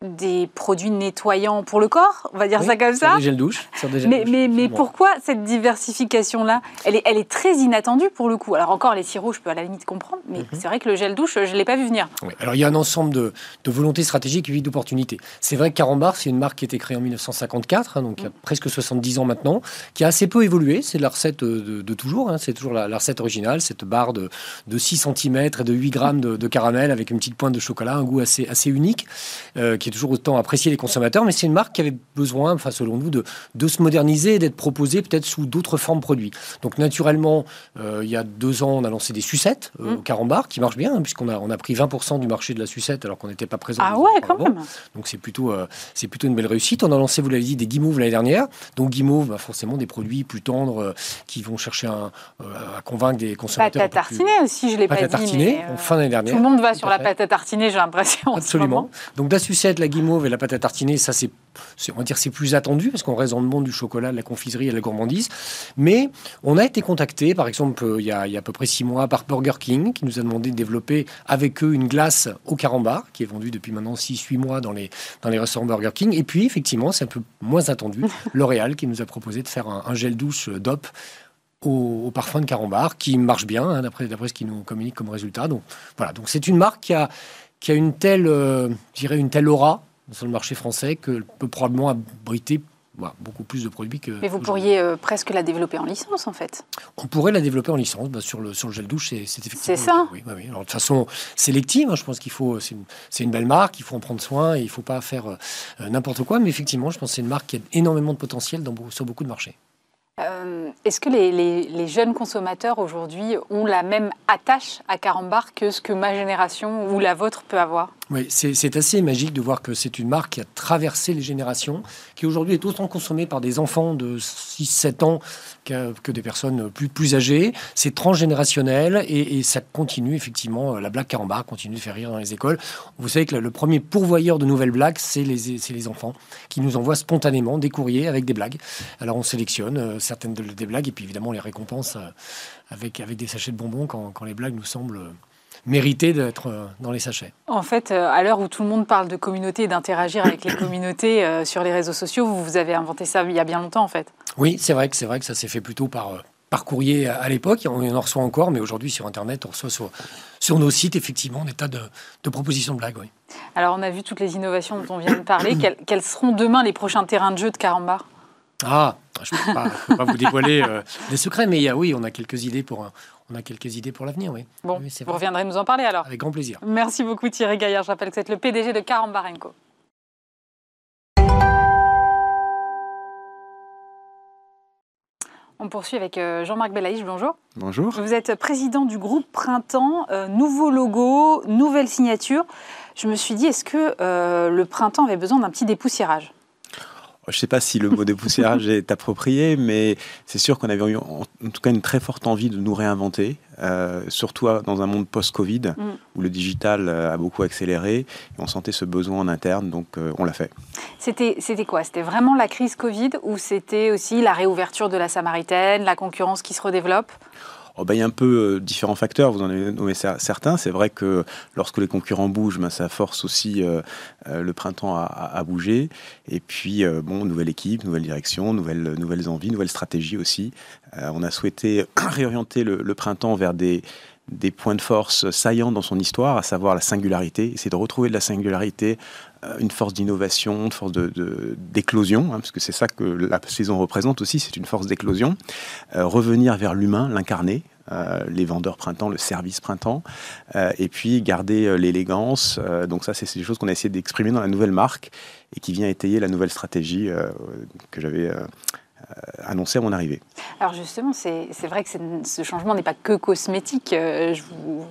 des produits nettoyants pour le corps, on va dire ça comme ça. Des gels douche. mais, mais, mais pourquoi cette diversification-là elle est, elle est très inattendue pour le coup? Alors encore les sirops, je peux à la limite comprendre, mais mhm. c'est vrai que le gel douche, je ne l'ai pas vu venir. Alors il y a un ensemble de, de volontés stratégiques et d'opportunités. C'est vrai que Carambar, c'est une marque qui a été créée en 1954, hein, donc il y a mhm. presque 70 ans maintenant, qui a assez peu évolué. C'est la recette de, toujours, hein. c'est toujours la, recette originale, cette barre de, de 6 cm et de 8 grammes de, caramel avec une petite pointe de chocolat, un goût assez, assez unique, euh, qui est toujours autant apprécié les consommateurs, mais c'est une marque qui avait besoin, enfin, selon nous, de, de se moderniser et d'être proposée peut-être sous d'autres formes produits. Donc, naturellement, euh, il y a deux ans, on a lancé des sucettes euh, au Carambar, qui marchent bien, hein, puisqu'on a, on a pris 20% du marché de la sucette alors qu'on n'était pas présent. Ah ouais, quand même. Donc, c'est plutôt, euh, c'est plutôt une belle réussite. On a lancé, vous l'avez dit, des guimauves l'année dernière. Donc, guimauves, bah, forcément, des produits plus tendres qui vont chercher un, à convaincre des consommateurs. Pâte à tartiner aussi, je l'ai pas dit. Mais en fin d'année dernière. Tout le monde va sur la pâte à tartiner, j'ai l'impression. Absolument. Donc, la sucette, la guimauve et la pâte à tartiner, ça c'est, on va dire, c'est plus attendu parce qu'on reste dans le monde du chocolat, de la confiserie et de la gourmandise. Mais on a été contacté, par exemple, euh, il y, a, à peu près six mois, par Burger King qui nous a demandé de développer avec eux une glace au carambar qui est vendue depuis maintenant 6-8 mois dans les, dans les restaurants Burger King. Et puis, effectivement, c'est un peu moins attendu, L'Oréal qui nous a proposé de faire un, gel douche DOP au, parfum de carambar qui marche bien, hein, d'après, d'après ce qu'ils nous communique comme résultat. Donc voilà, donc c'est une marque qui a, qui a une telle, euh, une telle aura sur le marché français que peut probablement abriter bah, beaucoup plus de produits que. Mais vous pourriez euh, presque la développer en licence, en fait. On pourrait la développer en licence bah, sur, le, sur le gel douche, c'est effectivement. C'est ça. Oui, oui, Alors, de façon sélective, hein, je pense qu'il faut. C'est une, une, belle marque, il faut en prendre soin et il ne faut pas faire euh, n'importe quoi. Mais effectivement, je pense que c'est une marque qui a énormément de potentiel dans, sur beaucoup de marchés. Euh, est-ce que les, les, jeunes consommateurs aujourd'hui ont la même attache à Carambar que ce que ma génération ou la vôtre peut avoir? Oui, c'est assez magique de voir que c'est une marque qui a traversé les générations, qui aujourd'hui est autant consommée par des enfants de 6-7 ans que, des personnes plus, âgées. C'est transgénérationnel et, ça continue effectivement. La blague carambar continue de faire rire dans les écoles. Vous savez que le premier pourvoyeur de nouvelles blagues, c'est les, enfants qui nous envoient spontanément des courriers avec des blagues. Alors on sélectionne euh, certaines des blagues et puis évidemment on les récompense euh, avec, des sachets de bonbons quand les blagues nous semblent mériter d'être euh, dans les sachets. En fait, euh, à l'heure où tout le monde parle de communauté et d'interagir avec les communautés euh, sur les réseaux sociaux, vous, vous avez inventé ça il y a bien longtemps en fait. Oui, c'est vrai que c'est vrai que ça s'est fait plutôt par par courrier à l'époque, on en reçoit encore, mais aujourd'hui sur Internet, on reçoit sur, sur nos sites effectivement des tas de, de propositions de blagues. Oui. Alors on a vu toutes les innovations dont on vient de parler. quels, quels seront demain les prochains terrains de jeu de Carambar Ah, je ne peux, pas vous dévoiler des secrets, mais il y a, oui, on a quelques idées pour, on a quelques idées pour l'avenir, oui. Bon, vous reviendrez nous en parler alors. Avec grand plaisir. Merci beaucoup Thierry Gaillard. Je rappelle que vous êtes le PDG de Carambarenco. On poursuit avec euh, Jean-Marc Belaïch. Bonjour. Bonjour. Vous êtes président du groupe Printemps. Euh, nouveau logo, nouvelle signature. Je me suis dit, est-ce que euh, le printemps avait besoin d'un petit dépoussiérage? Je ne sais pas si le mot dépoussiérage est approprié, mais c'est sûr qu'on avait eu en tout cas une très forte envie de nous réinventer, euh, surtout dans un monde post-Covid mm. où le digital euh, a beaucoup accéléré. Et on sentait ce besoin en interne, donc euh, on l'a fait. C'était quoi? C'était vraiment la crise Covid ou c'était aussi la réouverture de la Samaritaine, la concurrence qui se redéveloppe? Oh, ben, il y a un peu euh, différents facteurs, vous en avez nommé certains. C'est vrai que lorsque les concurrents bougent, ben, ça force aussi euh, euh, le printemps à, bouger. Et puis, bon, nouvelle équipe, nouvelle direction, nouvelles, nouvelles envies, nouvelles stratégies aussi. on a souhaité réorienter le, printemps vers des, des points de force saillants dans son histoire, à savoir la singularité, essayer de retrouver de la singularité, une force d'innovation, une force d'éclosion, de, hein, parce que c'est ça que la saison représente aussi, c'est une force d'éclosion. revenir vers l'humain, l'incarner, euh, les vendeurs printemps, le service printemps, euh, et puis garder euh, l'élégance. donc ça, c'est des choses qu'on a essayé d'exprimer dans la nouvelle marque et qui vient étayer la nouvelle stratégie que j'avais annoncée à mon arrivée. Alors justement, c'est vrai que ce changement n'est pas que cosmétique. Je vous,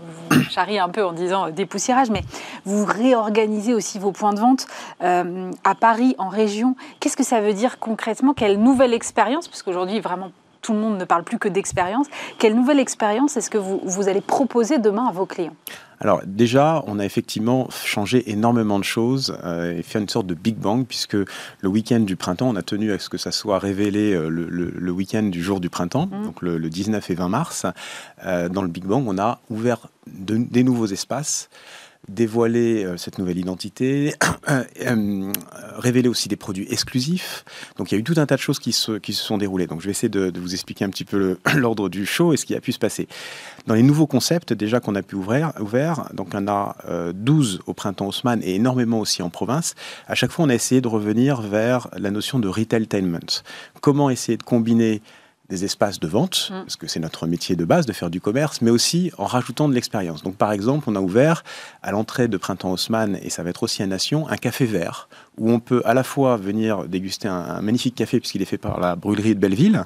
charrie un peu en disant dépoussiérage, mais vous réorganisez aussi vos points de vente à Paris, en région. Qu'est-ce que ça veut dire concrètement? Quelle nouvelle expérience? Parce qu'aujourd'hui, vraiment tout le monde ne parle plus que d'expérience. Quelle nouvelle expérience est-ce que vous, vous allez proposer demain à vos clients? Alors déjà, on a effectivement changé énormément de choses euh, et fait une sorte de Big Bang puisque le week-end du printemps, on a tenu à ce que ça soit révélé euh, le, week-end du jour du printemps, mmh. donc le, 19 et 20 mars. Euh, dans le Big Bang, on a ouvert des nouveaux espaces dévoiler euh, cette nouvelle identité, euh, révéler aussi des produits exclusifs. Donc il y a eu tout un tas de choses qui se, qui se sont déroulées. Donc je vais essayer de, vous expliquer un petit peu l'ordre du show et ce qui a pu se passer. Dans les nouveaux concepts déjà qu'on a pu ouvrir, ouvert, donc on a 12 euh, au printemps Haussmann et énormément aussi en province, à chaque fois on a essayé de revenir vers la notion de retailtainment. Comment essayer de combiner des espaces de vente, mm. parce que c'est notre métier de base de faire du commerce, mais aussi en rajoutant de l'expérience. Donc par exemple, on a ouvert à l'entrée de Printemps Haussmann, et ça va être aussi à Nation, un café vert, où on peut à la fois venir déguster un, magnifique café, puisqu'il est fait par la brûlerie de Belleville,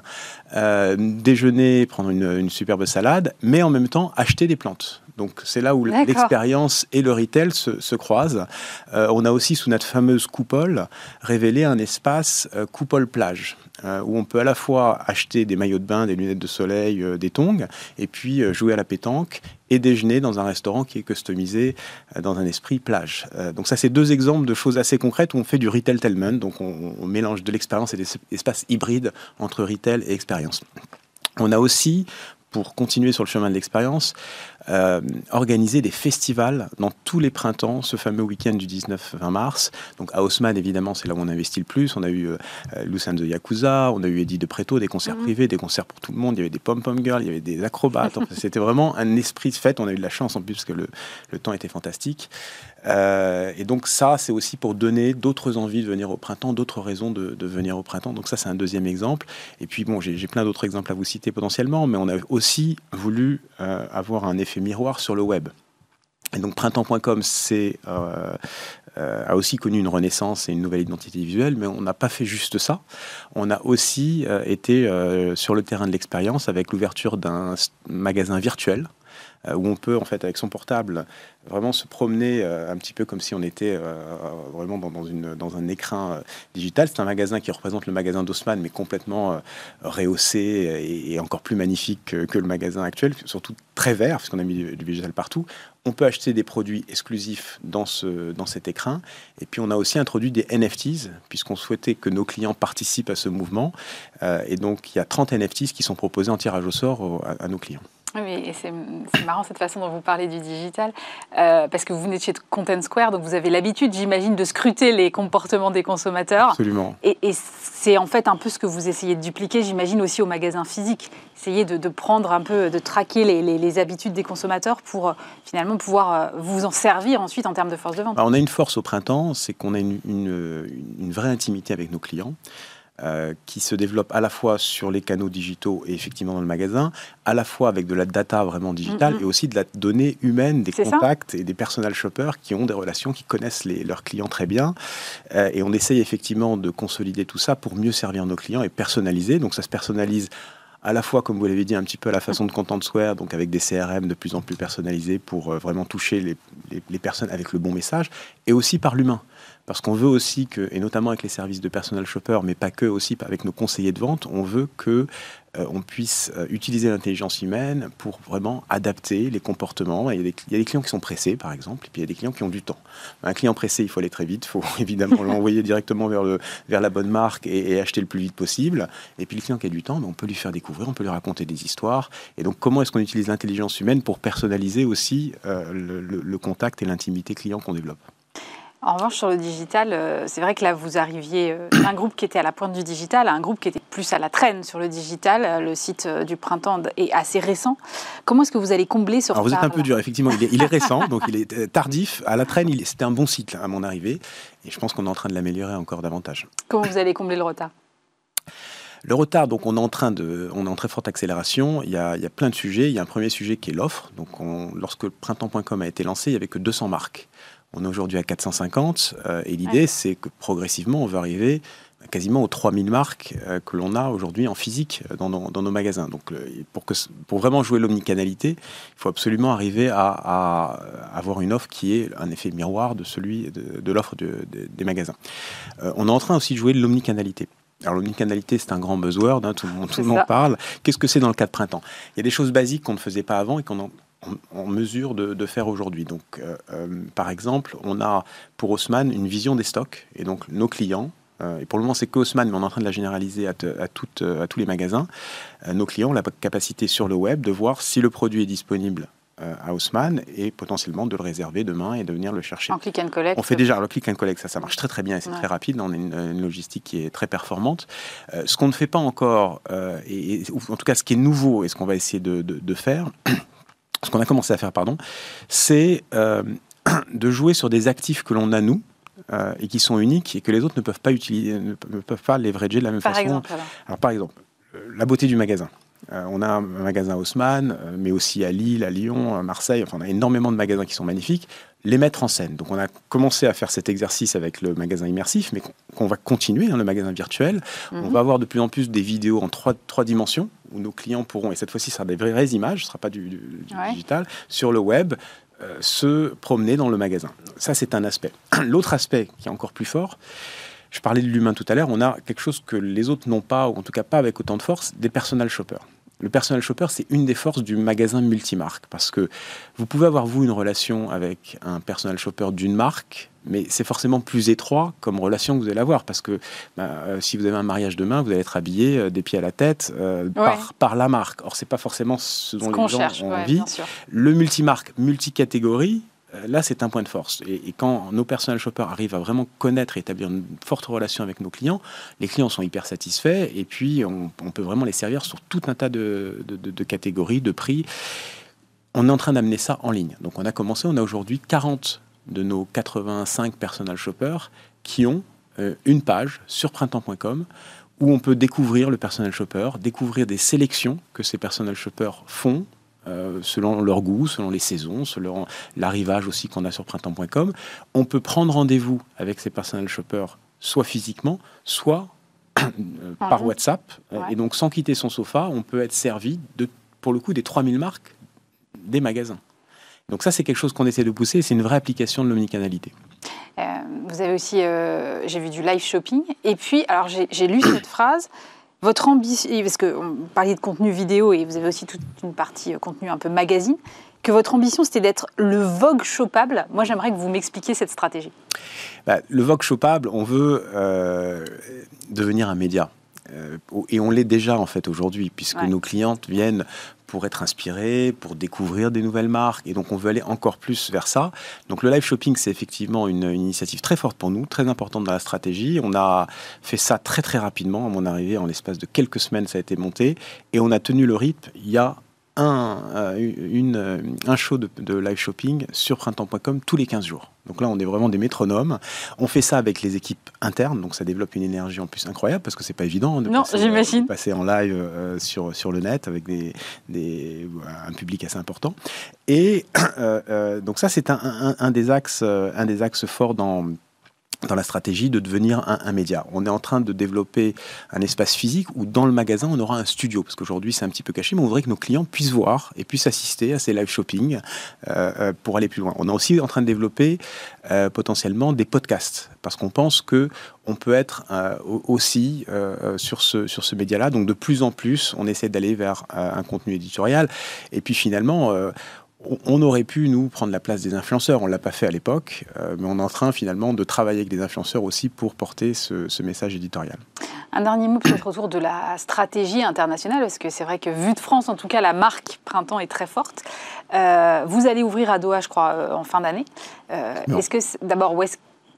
euh, déjeuner, prendre une, superbe salade, mais en même temps acheter des plantes. Donc c'est là où l'expérience et le retail se, croisent. Euh, on a aussi sous notre fameuse coupole révélé un espace euh, coupole plage. Euh, où on peut à la fois acheter des maillots de bain, des lunettes de soleil, euh, des tongs, et puis euh, jouer à la pétanque et déjeuner dans un restaurant qui est customisé dans un esprit plage. donc ça, c'est deux exemples de choses assez concrètes où on fait du retail retailment, donc on, on mélange de l'expérience et des espaces hybrides entre retail et expérience. On a aussi pour continuer sur le chemin de l'expérience, euh, organiser des festivals dans tous les printemps, ce fameux week-end du 19-20 mars. Donc à Haussmann, évidemment, c'est là où on investit le plus. On a eu euh, Lucien de Yakuza, on a eu Eddie de Preto, des concerts mhm. privés, des concerts pour tout le monde. Il y avait des pom-pom girls, il y avait des acrobates. C'était vraiment un esprit de fête. On a eu de la chance en plus parce que le, le temps était fantastique. Euh, et donc ça, c'est aussi pour donner d'autres envies de venir au printemps, d'autres raisons de, venir au printemps. Donc ça, c'est un deuxième exemple. Et puis bon, j'ai plein d'autres exemples à vous citer potentiellement, mais on a aussi voulu euh, avoir un effet miroir sur le web. Et donc printemps.com c'est, euh, a aussi connu une renaissance et une nouvelle identité visuelle, mais on n'a pas fait juste ça. On a aussi été sur le terrain de l'expérience avec l'ouverture d'un magasin virtuel où on peut, en fait, avec son portable, vraiment se promener euh, un petit peu comme si on était euh, vraiment dans, un écrin digital. C'est un magasin qui représente le magasin d'Haussmann, mais complètement rehaussé et, encore plus magnifique que, le magasin actuel, surtout très vert, puisqu'on a mis du, végétal partout. On peut acheter des produits exclusifs dans cet écrin. Et puis, on a aussi introduit des NFTs, puisqu'on souhaitait que nos clients participent à ce mouvement. et donc, il y a 30 NFTs qui sont proposés en tirage au sort à nos clients. Oui, c'est marrant cette façon dont vous parlez du digital, euh, parce que vous venez de chez Content Square, donc vous avez l'habitude, j'imagine, de scruter les comportements des consommateurs. Absolument. Et, c'est en fait un peu ce que vous essayez de dupliquer, j'imagine, aussi au magasin physique. Essayez de, prendre un peu, de traquer les, habitudes des consommateurs pour euh, finalement pouvoir euh, vous en servir ensuite en termes de force de vente. on a une force au printemps, c'est qu'on a une, une vraie intimité avec nos clients. Euh, qui se développe à la fois sur les canaux digitaux et effectivement dans le magasin, à la fois avec de la data vraiment digitale et aussi de la donnée humaine, des contacts et des personal shoppers qui ont des relations, qui connaissent leurs clients très bien. Euh, et on essaye effectivement de consolider tout ça pour mieux servir nos clients et personnaliser. Donc ça se personnalise à la fois, comme vous l'avez dit, un petit peu à la façon de Content Square, donc avec des CRM de plus en plus personnalisés pour euh, vraiment toucher les, les personnes avec le bon message, et aussi par l'humain parce qu'on veut aussi que, et notamment avec les services de personal shopper, mais pas que, aussi avec nos conseillers de vente, on veut que euh, on puisse euh, utiliser l'intelligence humaine pour vraiment adapter les comportements. Il y, a des, clients qui sont pressés, par exemple, et puis il y a des clients qui ont du temps. Un client pressé, il faut aller très vite, il faut évidemment l'envoyer directement vers, le, vers la bonne marque et, acheter le plus vite possible. Et puis le client qui a du temps, ben, on peut lui faire découvrir, on peut lui raconter des histoires. Et donc comment est-ce qu'on utilise l'intelligence humaine pour personnaliser aussi euh, le contact et l'intimité client qu'on développe? En revanche, sur le digital, euh, c'est vrai que là, vous arriviez euh, d'un groupe qui était à la pointe du digital à un groupe qui était plus à la traîne sur le digital. Euh, le site du printemps est assez récent. Comment est-ce que vous allez combler ce Alors Vous êtes un peu dur, effectivement. Il est, récent, donc il est tardif. À la traîne, c'était un bon site à mon arrivée. Et je pense qu'on est en train de l'améliorer encore davantage. Comment vous allez combler le retard? Le retard, donc on est en train de, on est en très forte accélération. Il y a, il y a plein de sujets. Il y a un premier sujet qui est l'offre. Donc on, lorsque printemps.com a été lancé, il y avait que 200 marques. On est aujourd'hui à 450 euh, et l'idée, c'est que progressivement, on va arriver quasiment aux 3000 marques euh, que l'on a aujourd'hui en physique euh, dans nos, magasins. Donc, pour, que, pour vraiment jouer l'omnicanalité, il faut absolument arriver à, avoir une offre qui est un effet miroir de celui de, l'offre des magasins. on est en train aussi de jouer l'omnicanalité. Alors l'omnicanalité, c'est un grand buzzword, hein, tout le monde, tout monde parle. Qu'est-ce que c'est dans le cas de printemps? Il y a des choses basiques qu'on ne faisait pas avant et qu'on en, mesure de, faire aujourd'hui. Donc, euh, euh, par exemple, on a pour Haussmann une vision des stocks et donc nos clients. Euh, et pour le moment, c'est que Haussmann, mais on est en train de la généraliser à, à, à tous les magasins. nos clients ont la capacité sur le web de voir si le produit est disponible à Haussmann et potentiellement de le réserver demain et de venir le chercher. En click and collect. On fait déjà le click and collect, ça, ça marche très très bien et c'est très rapide. On a une, logistique qui est très performante. ce qu'on ne fait pas encore, et, en tout cas ce qui est nouveau et ce qu'on va essayer de, de faire, ce qu'on a commencé à faire, pardon, c'est euh, de jouer sur des actifs que l'on a nous. Euh, et qui sont uniques et que les autres ne peuvent pas utiliser, ne peuvent pas leverager de la même par façon. Exemple, alors. par exemple, euh, la beauté du magasin. on a un magasin Haussmann, mais aussi à Lille, à Lyon, à Marseille. Enfin, on a énormément de magasins qui sont magnifiques. Les mettre en scène. Donc, on a commencé à faire cet exercice avec le magasin immersif, mais qu'on va continuer, dans hein, le magasin virtuel. On mhm. va avoir de plus en plus des vidéos en trois, trois dimensions où nos clients pourront, et cette fois-ci, ce sera des vraies images, ce ne sera pas du, digital, sur le web, euh, se promener dans le magasin. Ça, c'est un aspect. L'autre aspect qui est encore plus fort, je parlais de l'humain tout à l'heure, on a quelque chose que les autres n'ont pas, ou en tout cas pas avec autant de force, des personal shoppers. Le personal shopper, c'est une des forces du magasin multimarque, parce que vous pouvez avoir, vous, une relation avec un personal shopper d'une marque, mais c'est forcément plus étroit comme relation que vous allez avoir parce que bah, euh, si vous avez un mariage demain, vous allez être habillé euh, des pieds à la tête euh, par, par, la marque. Or, c'est pas forcément ce dont les gens ont envie. Le multimarque, multicatégorie, là, c'est un point de force. Et, quand nos personnels shoppers arrivent à vraiment connaître et établir une forte relation avec nos clients, les clients sont hyper satisfaits et puis on, peut vraiment les servir sur tout un tas de, catégories, de prix. On est en train d'amener ça en ligne. Donc, on a commencé, on a aujourd'hui 40 de nos 85 personal shoppers qui ont euh, une page sur printemps.com où on peut découvrir le personal shopper, découvrir des sélections que ces personal shoppers font euh, selon leur goût, selon les saisons, selon l'arrivage aussi qu'on a sur printemps.com. On peut prendre rendez-vous avec ces personal shoppers soit physiquement, soit euh, par WhatsApp. Et donc sans quitter son sofa, on peut être servi de, pour le coup des 3000 marques des magasins. Donc ça, c'est quelque chose qu'on essaie de pousser, c'est une vraie application de l'omnicanalité. Euh, vous avez aussi, euh, j'ai vu du live shopping, et puis, alors j'ai lu cette phrase, votre ambition, parce que on parlait de contenu vidéo et vous avez aussi toute une partie euh, contenu un peu magazine, que votre ambition c'était d'être le Vogue shoppable. Moi j'aimerais que vous m'expliquiez cette stratégie. Bah, le Vogue shoppable, on veut devenir un média. et on l'est déjà en fait aujourd'hui, puisque nos clientes viennent pour être inspiré, pour découvrir des nouvelles marques. Et donc, on veut aller encore plus vers ça. Donc, le live shopping, c'est effectivement une, initiative très forte pour nous, très importante dans la stratégie. On a fait ça très, très rapidement. À mon arrivée, en l'espace de quelques semaines, ça a été monté. Et on a tenu le rythme il y a un, euh, une, euh, un show de, live shopping sur printemps.com tous les 15 jours. Donc là, on est vraiment des métronomes. On fait ça avec les équipes internes, donc ça développe une énergie en plus incroyable parce que c'est pas évident de non, passer, euh, passer, en live sur, sur le net avec des, des, un public assez important. Et donc ça, c'est un, un, des axes, un des axes forts dans dans la stratégie de devenir un, média. On est en train de développer un espace physique où dans le magasin on aura un studio parce qu'aujourd'hui c'est un petit peu caché, mais on voudrait que nos clients puissent voir et puissent assister à ces live shopping euh, euh, pour aller plus loin. On est aussi en train de développer euh, potentiellement des podcasts parce qu'on pense que on peut être aussi sur ce sur ce média-là. Donc de plus en plus, on essaie d'aller vers un contenu éditorial et puis finalement on aurait pu, nous, prendre la place des influenceurs. On ne l'a pas fait à l'époque, euh, mais on est en train finalement de travailler avec des influenceurs aussi pour porter ce, message éditorial. Un dernier mot peut-être autour de la stratégie internationale, parce que c'est vrai que vu de France, en tout cas, la marque Printemps est très forte. Euh, vous allez ouvrir à Doha, je crois, euh, en fin d'année. est-ce que d'abord,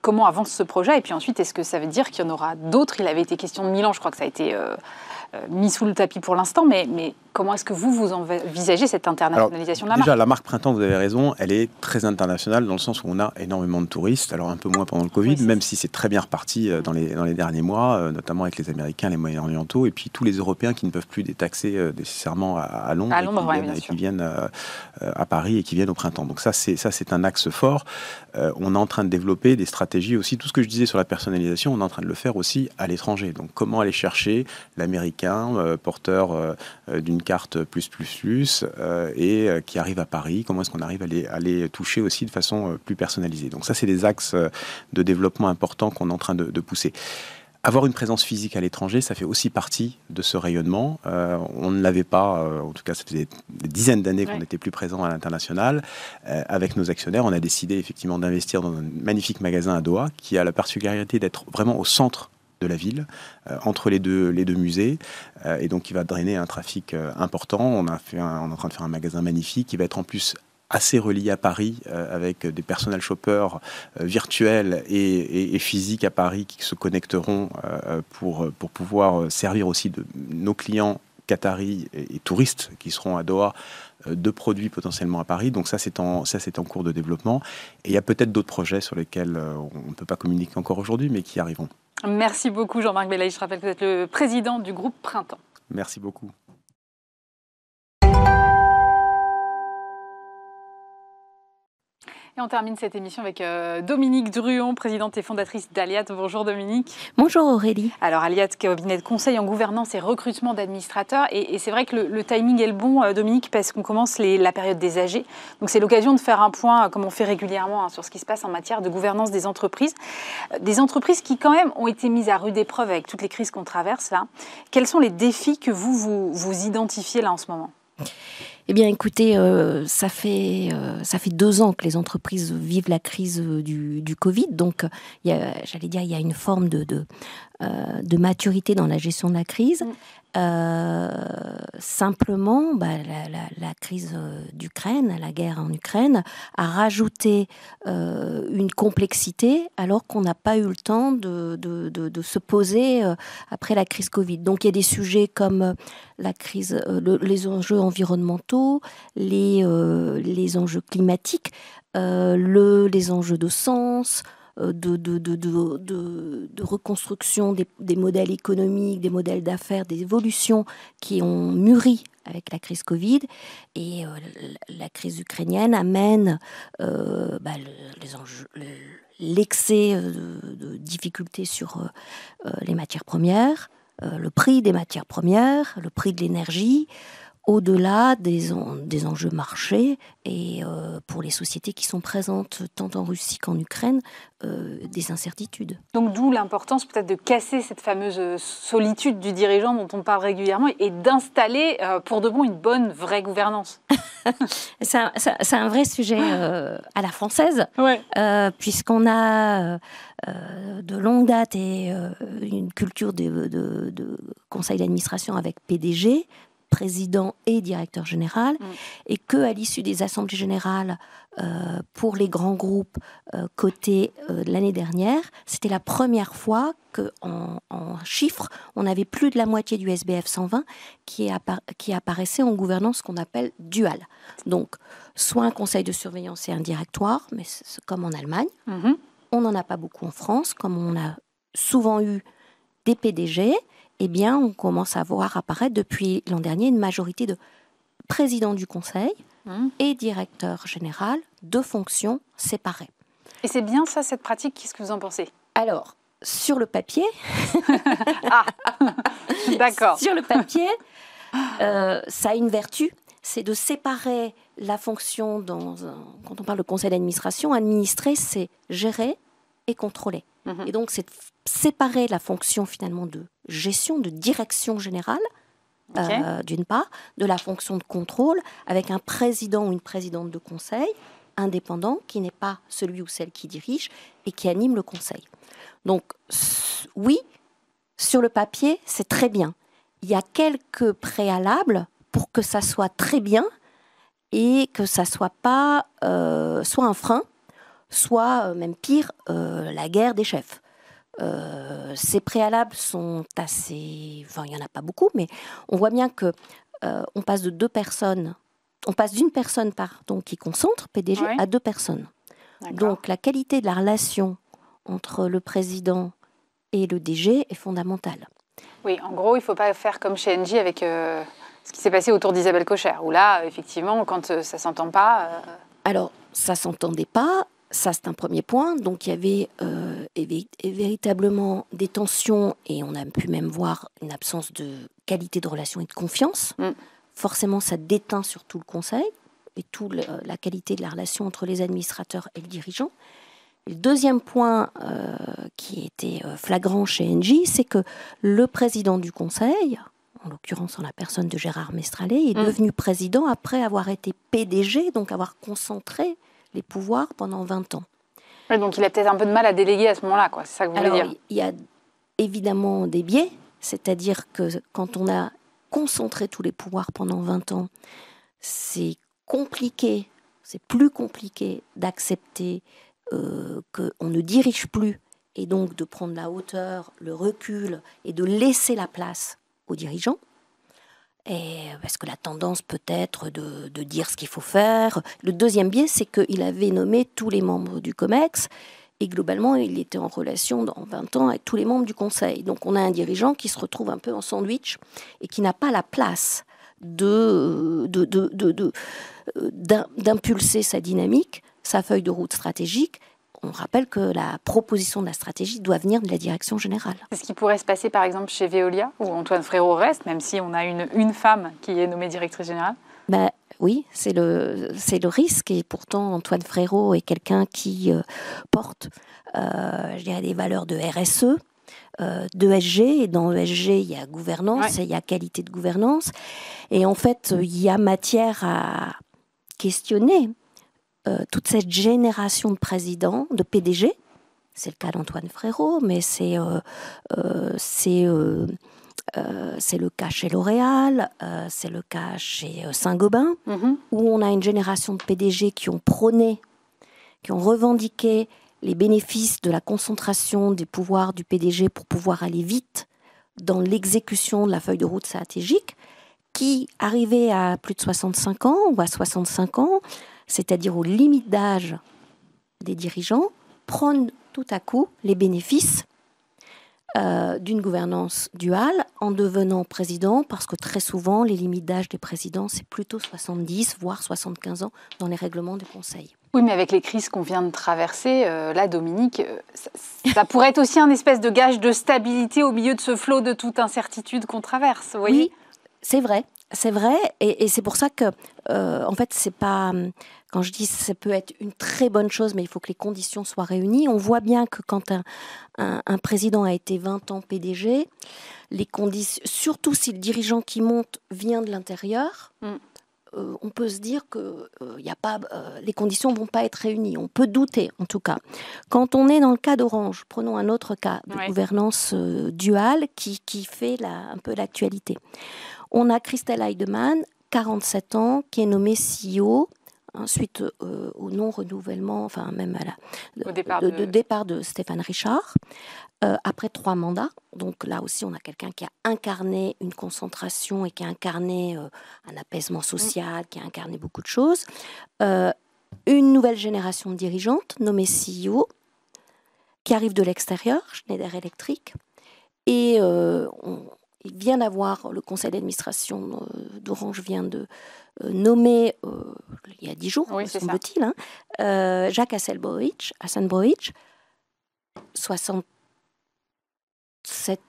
comment avance ce projet? Et puis ensuite, est-ce que ça veut dire qu'il y en aura d'autres? Il avait été question de Milan, je crois que ça a été mis sous le tapis pour l'instant, mais, mais Comment est-ce que vous, vous envisagez cette internationalisation de la marque Déjà, la marque Printemps, vous avez raison, elle est très internationale dans le sens où on a énormément de touristes, alors un peu moins pendant le Covid, même si c'est très bien reparti euh, dans les, dans les derniers mois, euh, notamment avec les Américains, les Moyen-Orientaux, et puis tous les Européens qui ne peuvent plus détaxer euh, nécessairement à, Londres, et qui viennent, à Paris et qui viennent au printemps. Donc ça, c'est ça, c'est un axe fort. On est en train de développer des stratégies aussi. Tout ce que je disais sur la personnalisation, on est en train de le faire aussi à l'étranger. Donc comment aller chercher l'Américain porteur d'une carte plus plus plus euh, et euh, qui arrive à Paris? Comment est-ce qu'on arrive à les, à les, toucher aussi de façon euh, plus personnalisée? Donc ça, c'est des axes de développement importants qu'on est en train de, pousser. Avoir une présence physique à l'étranger, ça fait aussi partie de ce rayonnement. on ne l'avait pas, en tout cas, ça faisait des dizaines d'années qu'on n'était plus présent à l'international. avec nos actionnaires, on a décidé effectivement d'investir dans un magnifique magasin à Doha qui a la particularité d'être vraiment au centre de la ville, euh, entre les deux, les deux musées, euh, et donc qui va drainer un trafic euh, important. On, a fait on est en train de faire un magasin magnifique qui va être en plus assez relié à Paris, avec des personnel shoppers virtuels et, physiques à Paris qui se connecteront pour, pour pouvoir servir aussi de nos clients qataris et, touristes qui seront à Doha de produits potentiellement à Paris. Donc ça, c'est en, ça, c'est en cours de développement. Et il y a peut-être d'autres projets sur lesquels on ne peut pas communiquer encore aujourd'hui, mais qui arriveront. Merci beaucoup Jean-Marc Bellay. Je rappelle que vous êtes le président du groupe Printemps. Merci beaucoup. Et on termine cette émission avec euh, Dominique Druon, présidente et fondatrice d'Aliat. Bonjour Dominique. Bonjour Aurélie. Alors Aliat, cabinet de conseil en gouvernance et recrutement d'administrateurs. Et, c'est vrai que le, timing est le bon, euh, Dominique, parce qu'on commence la période des âgés. Donc c'est l'occasion de faire un point, euh, comme on fait régulièrement, hein, sur ce qui se passe en matière de gouvernance des entreprises. Des entreprises qui quand même ont été mises à rude épreuve avec toutes les crises qu'on traverse là. Quels sont les défis que vous, vous, vous identifiez là en ce moment? Eh bien, écoutez, euh, ça, fait, euh, ça fait deux ans que les entreprises vivent la crise euh, du, Covid. Donc, j'allais dire, il y a une forme de, de, maturité dans la gestion de la crise. Mm. Euh, simplement, bah, la, crise euh, d'Ukraine, la guerre en Ukraine, a rajouté euh, une complexité alors qu'on n'a pas eu le temps de, de, se poser après la crise Covid. Donc il y a des sujets comme la crise, les enjeux environnementaux, les, les enjeux climatiques, le, les enjeux de sens, euh, de, de, de, de, reconstruction des, des, modèles économiques, des modèles d'affaires, des évolutions qui ont mûri avec la crise Covid. Et euh, la crise ukrainienne amène euh, bah, les enjeux l'excès de, difficultés sur les matières premières, le prix des matières premières, le prix de l'énergie, au-delà des, des, enjeux marchés et euh, pour les sociétés qui sont présentes tant en Russie qu'en Ukraine, euh, des incertitudes. Donc d'où l'importance peut-être de casser cette fameuse solitude du dirigeant dont on parle régulièrement et d'installer euh, pour de bon une bonne, vraie gouvernance. c'est un, vrai sujet à la française, puisqu'on a de longue date et une culture de, de, de conseil d'administration avec PDG, président et directeur général, mm. et que à l'issue des assemblées générales euh, pour les grands groupes euh, cotés euh, l'année dernière, c'était la première fois que en, chiffres, on avait plus de la moitié du SBF 120 qui, qui apparaissait en gouvernance qu'on appelle dual. Donc, soit un conseil de surveillance et un directoire, mais c'est comme en Allemagne. Mm-hmm. On n'en a pas beaucoup en France, comme on a souvent eu des PDG eh bien, on commence à voir apparaître depuis l'an dernier une majorité de présidents du conseil mmh. et directeur général, de fonctions séparées. Et c'est bien ça, cette pratique Qu'est-ce que vous en pensez? Alors, sur le papier. ah, d'accord. Sur le papier, euh, ça a une vertu, c'est de séparer la fonction dans quand on parle de conseil d'administration, administrer, c'est gérer et contrôler. Mhm. Et donc, c'est séparer la fonction finalement de gestion, de direction générale, euh, d'une part, de la fonction de contrôle, avec un président ou une présidente de conseil indépendant qui n'est pas celui ou celle qui dirige et qui anime le conseil. Donc, oui, sur le papier, c'est très bien. Il y a quelques préalables pour que ça soit très bien et que ça soit pas euh, soit un frein, soit euh, même pire, euh, la guerre des chefs. ces préalables sont assez, enfin il y en a pas beaucoup, mais on voit bien que on passe de deux personnes, on passe d'une personne pardon qui concentre PDG à deux personnes. Donc la qualité de la relation entre le président et le DG est fondamentale. Oui, en gros, il ne faut pas faire comme chez Engie avec ce qui s'est passé autour d'Isabelle Cocher, où là, effectivement, quand euh, ça s'entend pas. Euh, Alors, ça s'entendait pas. Ça, c'est un premier point. Donc, il y avait euh, véritablement des tensions et on a pu même voir une absence de qualité de relation et de confiance. Mm. Forcément, ça déteint sur tout le conseil et toute la qualité de la relation entre les administrateurs et le dirigeant. Le deuxième point qui était flagrant chez Engie, c'est que le président du conseil, en l'occurrence en la personne de Gérard Mestralet, est mm. devenu président après avoir été PDG, donc avoir concentré les pouvoirs pendant 20 ans. donc il a peut-être un peu de mal à déléguer à ce moment-là, quoi. C'est ça que vous voulez dire Il y a évidemment des biais, c'est-à-dire que quand on a concentré tous les pouvoirs pendant 20 ans, c'est compliqué, c'est plus compliqué d'accepter euh, qu'on ne dirige plus et donc de prendre la hauteur, le recul et de laisser la place aux dirigeants. Et parce que la tendance peut être de, dire ce qu'il faut faire. Le deuxième biais, c'est qu'il avait nommé tous les membres du COMEX et globalement, il était en relation dans 20 ans avec tous les membres du Conseil. Donc on a un dirigeant qui se retrouve un peu en sandwich et qui n'a pas la place de, d'impulser sa dynamique, sa feuille de route stratégique on rappelle que la proposition de la stratégie doit venir de la direction générale. C'est ce qui pourrait se passer par exemple chez Veolia, où Antoine Frérot reste, même si on a une, une femme qui est nommée directrice générale ben, Oui, c'est le, c'est le risque. Et pourtant, Antoine Frérot est quelqu'un qui euh, porte euh, je dirais, des valeurs de RSE. Euh, d'ESG et dans ESG il y a gouvernance et il y a qualité de gouvernance et en fait il y a matière à questionner euh, toute cette génération de présidents, de PDG. C'est le cas d'Antoine Frérot, mais c'est euh, euh, le cas chez L'Oréal, c'est le cas chez Saint-Gobain, mm-hmm. où on a une génération de PDG qui ont prôné, qui ont revendiqué les bénéfices de la concentration des pouvoirs du PDG pour pouvoir aller vite dans l'exécution de la feuille de route stratégique, qui, arrivés à plus de 65 ans ou à 65 ans, c'est-à-dire aux limites d'âge des dirigeants, prennent tout à coup les bénéfices euh, d'une gouvernance duale en devenant président, parce que très souvent, les limites d'âge des présidents, c'est plutôt 70, voire 75 ans dans les règlements du Conseil. Oui, mais avec les crises qu'on vient de traverser, euh, là, Dominique, euh, ça, pourrait être aussi un espèce de gage de stabilité au milieu de ce flot de toute incertitude qu'on traverse. oui, c'est vrai. C'est vrai, et, c'est pour ça que, euh, en fait, c'est pas. Quand je dis ça peut être une très bonne chose, mais il faut que les conditions soient réunies. On voit bien que quand un, président a été 20 ans PDG, les conditions, surtout si le dirigeant qui monte vient de l'intérieur, mm. euh, on peut se dire que euh, y a pas, les conditions vont pas être réunies. On peut douter, en tout cas. Quand on est dans le cas d'Orange, prenons un autre cas de gouvernance duale qui, qui fait la, un peu l'actualité. On a Christelle Heidemann, 47 ans, qui est nommée CEO suite euh, au non-renouvellement, enfin même à la, départ, de, départ de Stéphane Richard, euh, après trois mandats. Donc là aussi, on a quelqu'un qui a incarné une concentration et qui a incarné euh, un apaisement social, qui a incarné beaucoup de choses. une nouvelle génération de dirigeantes nommée CEO, qui arrive de l'extérieur, Schneider Electric. Et on, il vient d'avoir, le conseil d'administration euh, d'Orange vient de euh, nommer, euh, il y a dix jours, semble-t-il, hein, Jacques Hasselbroich, 67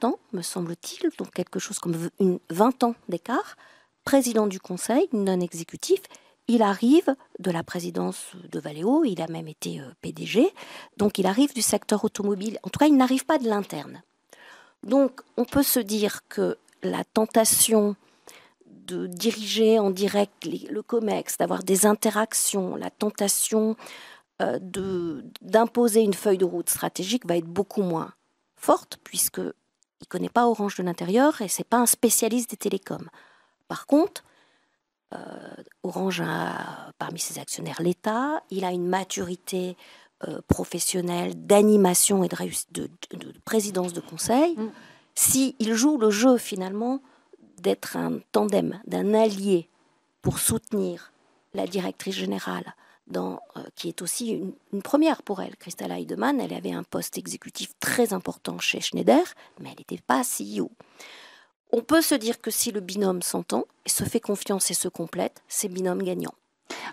ans, me semble-t-il, donc quelque chose comme une 20 ans d'écart, président du conseil non exécutif. Il arrive de la présidence de Valeo, il a même été euh, PDG, donc il arrive du secteur automobile. En tout cas, il n'arrive pas de l'interne. Donc, on peut se dire que la tentation de diriger en direct le COMEX, d'avoir des interactions, la tentation euh, d'imposer une feuille de route stratégique va être beaucoup moins forte, puisque il ne connaît pas Orange de l'intérieur et c'est pas un spécialiste des télécoms. Par contre, euh, Orange a parmi ses actionnaires l'État, il a une maturité professionnelle d'animation et de, de, présidence de conseil. Mm. S'il joue le jeu finalement d'être un tandem, d'un allié pour soutenir la directrice générale, dans, euh, qui est aussi une, première pour elle. Christelle Heidemann, elle avait un poste exécutif très important chez Schneider, mais elle n'était pas CEO. On peut se dire que si le binôme s'entend, se fait confiance et se complète, c'est binôme gagnant.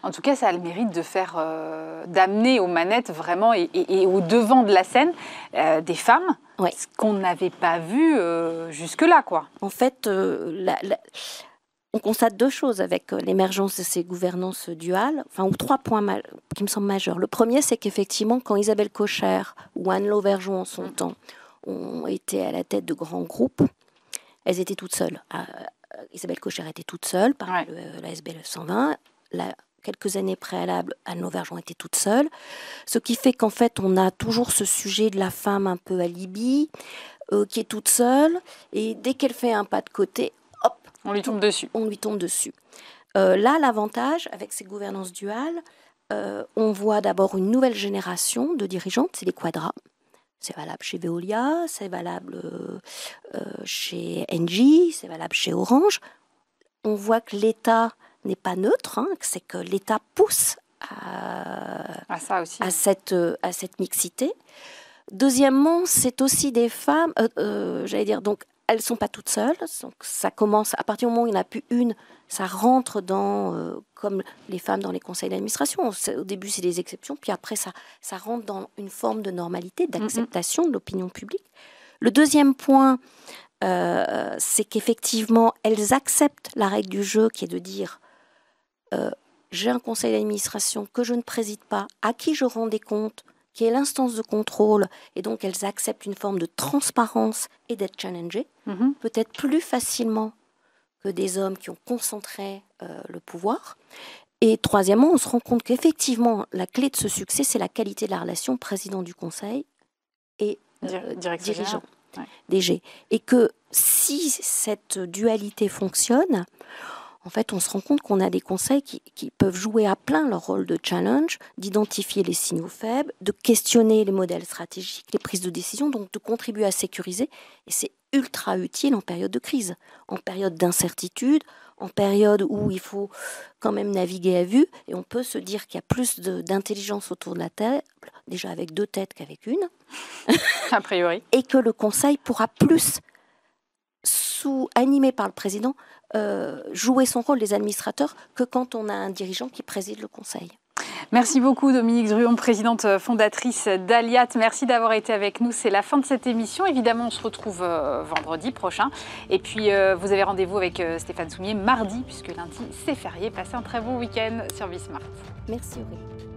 En tout cas, ça a le mérite de faire, euh, d'amener aux manettes vraiment et, au devant de la scène euh, des femmes, ce qu'on n'avait pas vu euh, jusque-là, quoi. En fait, on constate deux choses avec l'émergence de ces gouvernances duales, enfin, ou trois points qui me semblent majeurs. Le premier, c'est qu'effectivement, quand Isabelle Cocher ou Anne Lauvergeon en son mm. temps ont été à la tête de grands groupes, elles étaient toutes seules. Isabelle Cocher était toute seule par la SBL 120 quelques années préalables, Anne Lauvergeon était toute seule. Ce qui fait qu'en fait, on a toujours ce sujet de la femme un peu alibi, euh, qui est toute seule, et dès qu'elle fait un pas de côté, hop On lui tombe dessus. On lui tombe dessus. Euh, là, l'avantage, avec ces gouvernances duales, euh, on voit d'abord une nouvelle génération de dirigeantes, c'est les quadras. C'est valable chez Veolia, c'est valable chez Engie, c'est valable chez Orange. On voit que l'État n'est pas neutre, hein, c'est que l'État pousse à, ça aussi. à, cette, à cette mixité. Deuxièmement, c'est aussi des femmes, euh, euh, j'allais dire, donc elles sont pas toutes seules. Donc ça commence à partir du moment où il n'y en a plus une, ça rentre dans euh, comme les femmes dans les conseils d'administration. Au début, c'est des exceptions, puis après ça, ça rentre dans une forme de normalité, d'acceptation de l'opinion publique. Le deuxième point, c'est qu'effectivement, elles acceptent la règle du jeu qui est de dire euh, j'ai un conseil d'administration que je ne préside pas, à qui je rends des comptes, qui est l'instance de contrôle, et donc elles acceptent une forme de transparence et d'être challengées, mhm. peut-être plus facilement que des hommes qui ont concentré euh, le pouvoir. Et troisièmement, on se rend compte qu'effectivement, la clé de ce succès, c'est la qualité de la relation président du conseil et euh, dirigeant, DG. Et que si cette dualité fonctionne, en fait, on se rend compte qu'on a des conseils qui, peuvent jouer à plein leur rôle de challenge, d'identifier les signaux faibles, de questionner les modèles stratégiques, les prises de décision, donc de contribuer à sécuriser. Et c'est ultra utile en période de crise, en période d'incertitude, en période où il faut quand même naviguer à vue. Et on peut se dire qu'il y a plus d'intelligence autour de la table, déjà avec deux têtes qu'avec une. a priori. Et que le conseil pourra plus sous, animé par le président, euh, jouer son rôle des administrateurs que quand on a un dirigeant qui préside le conseil. Merci beaucoup Dominique Druon, présidente fondatrice d'Aliat. Merci d'avoir été avec nous. C'est la fin de cette émission. Évidemment, on se retrouve euh, vendredi prochain. Et puis, euh, vous avez rendez-vous avec Stéphane Soumier mardi, puisque lundi, c'est férié. Passez un très bon week-end sur Bismart. Merci Aurélie.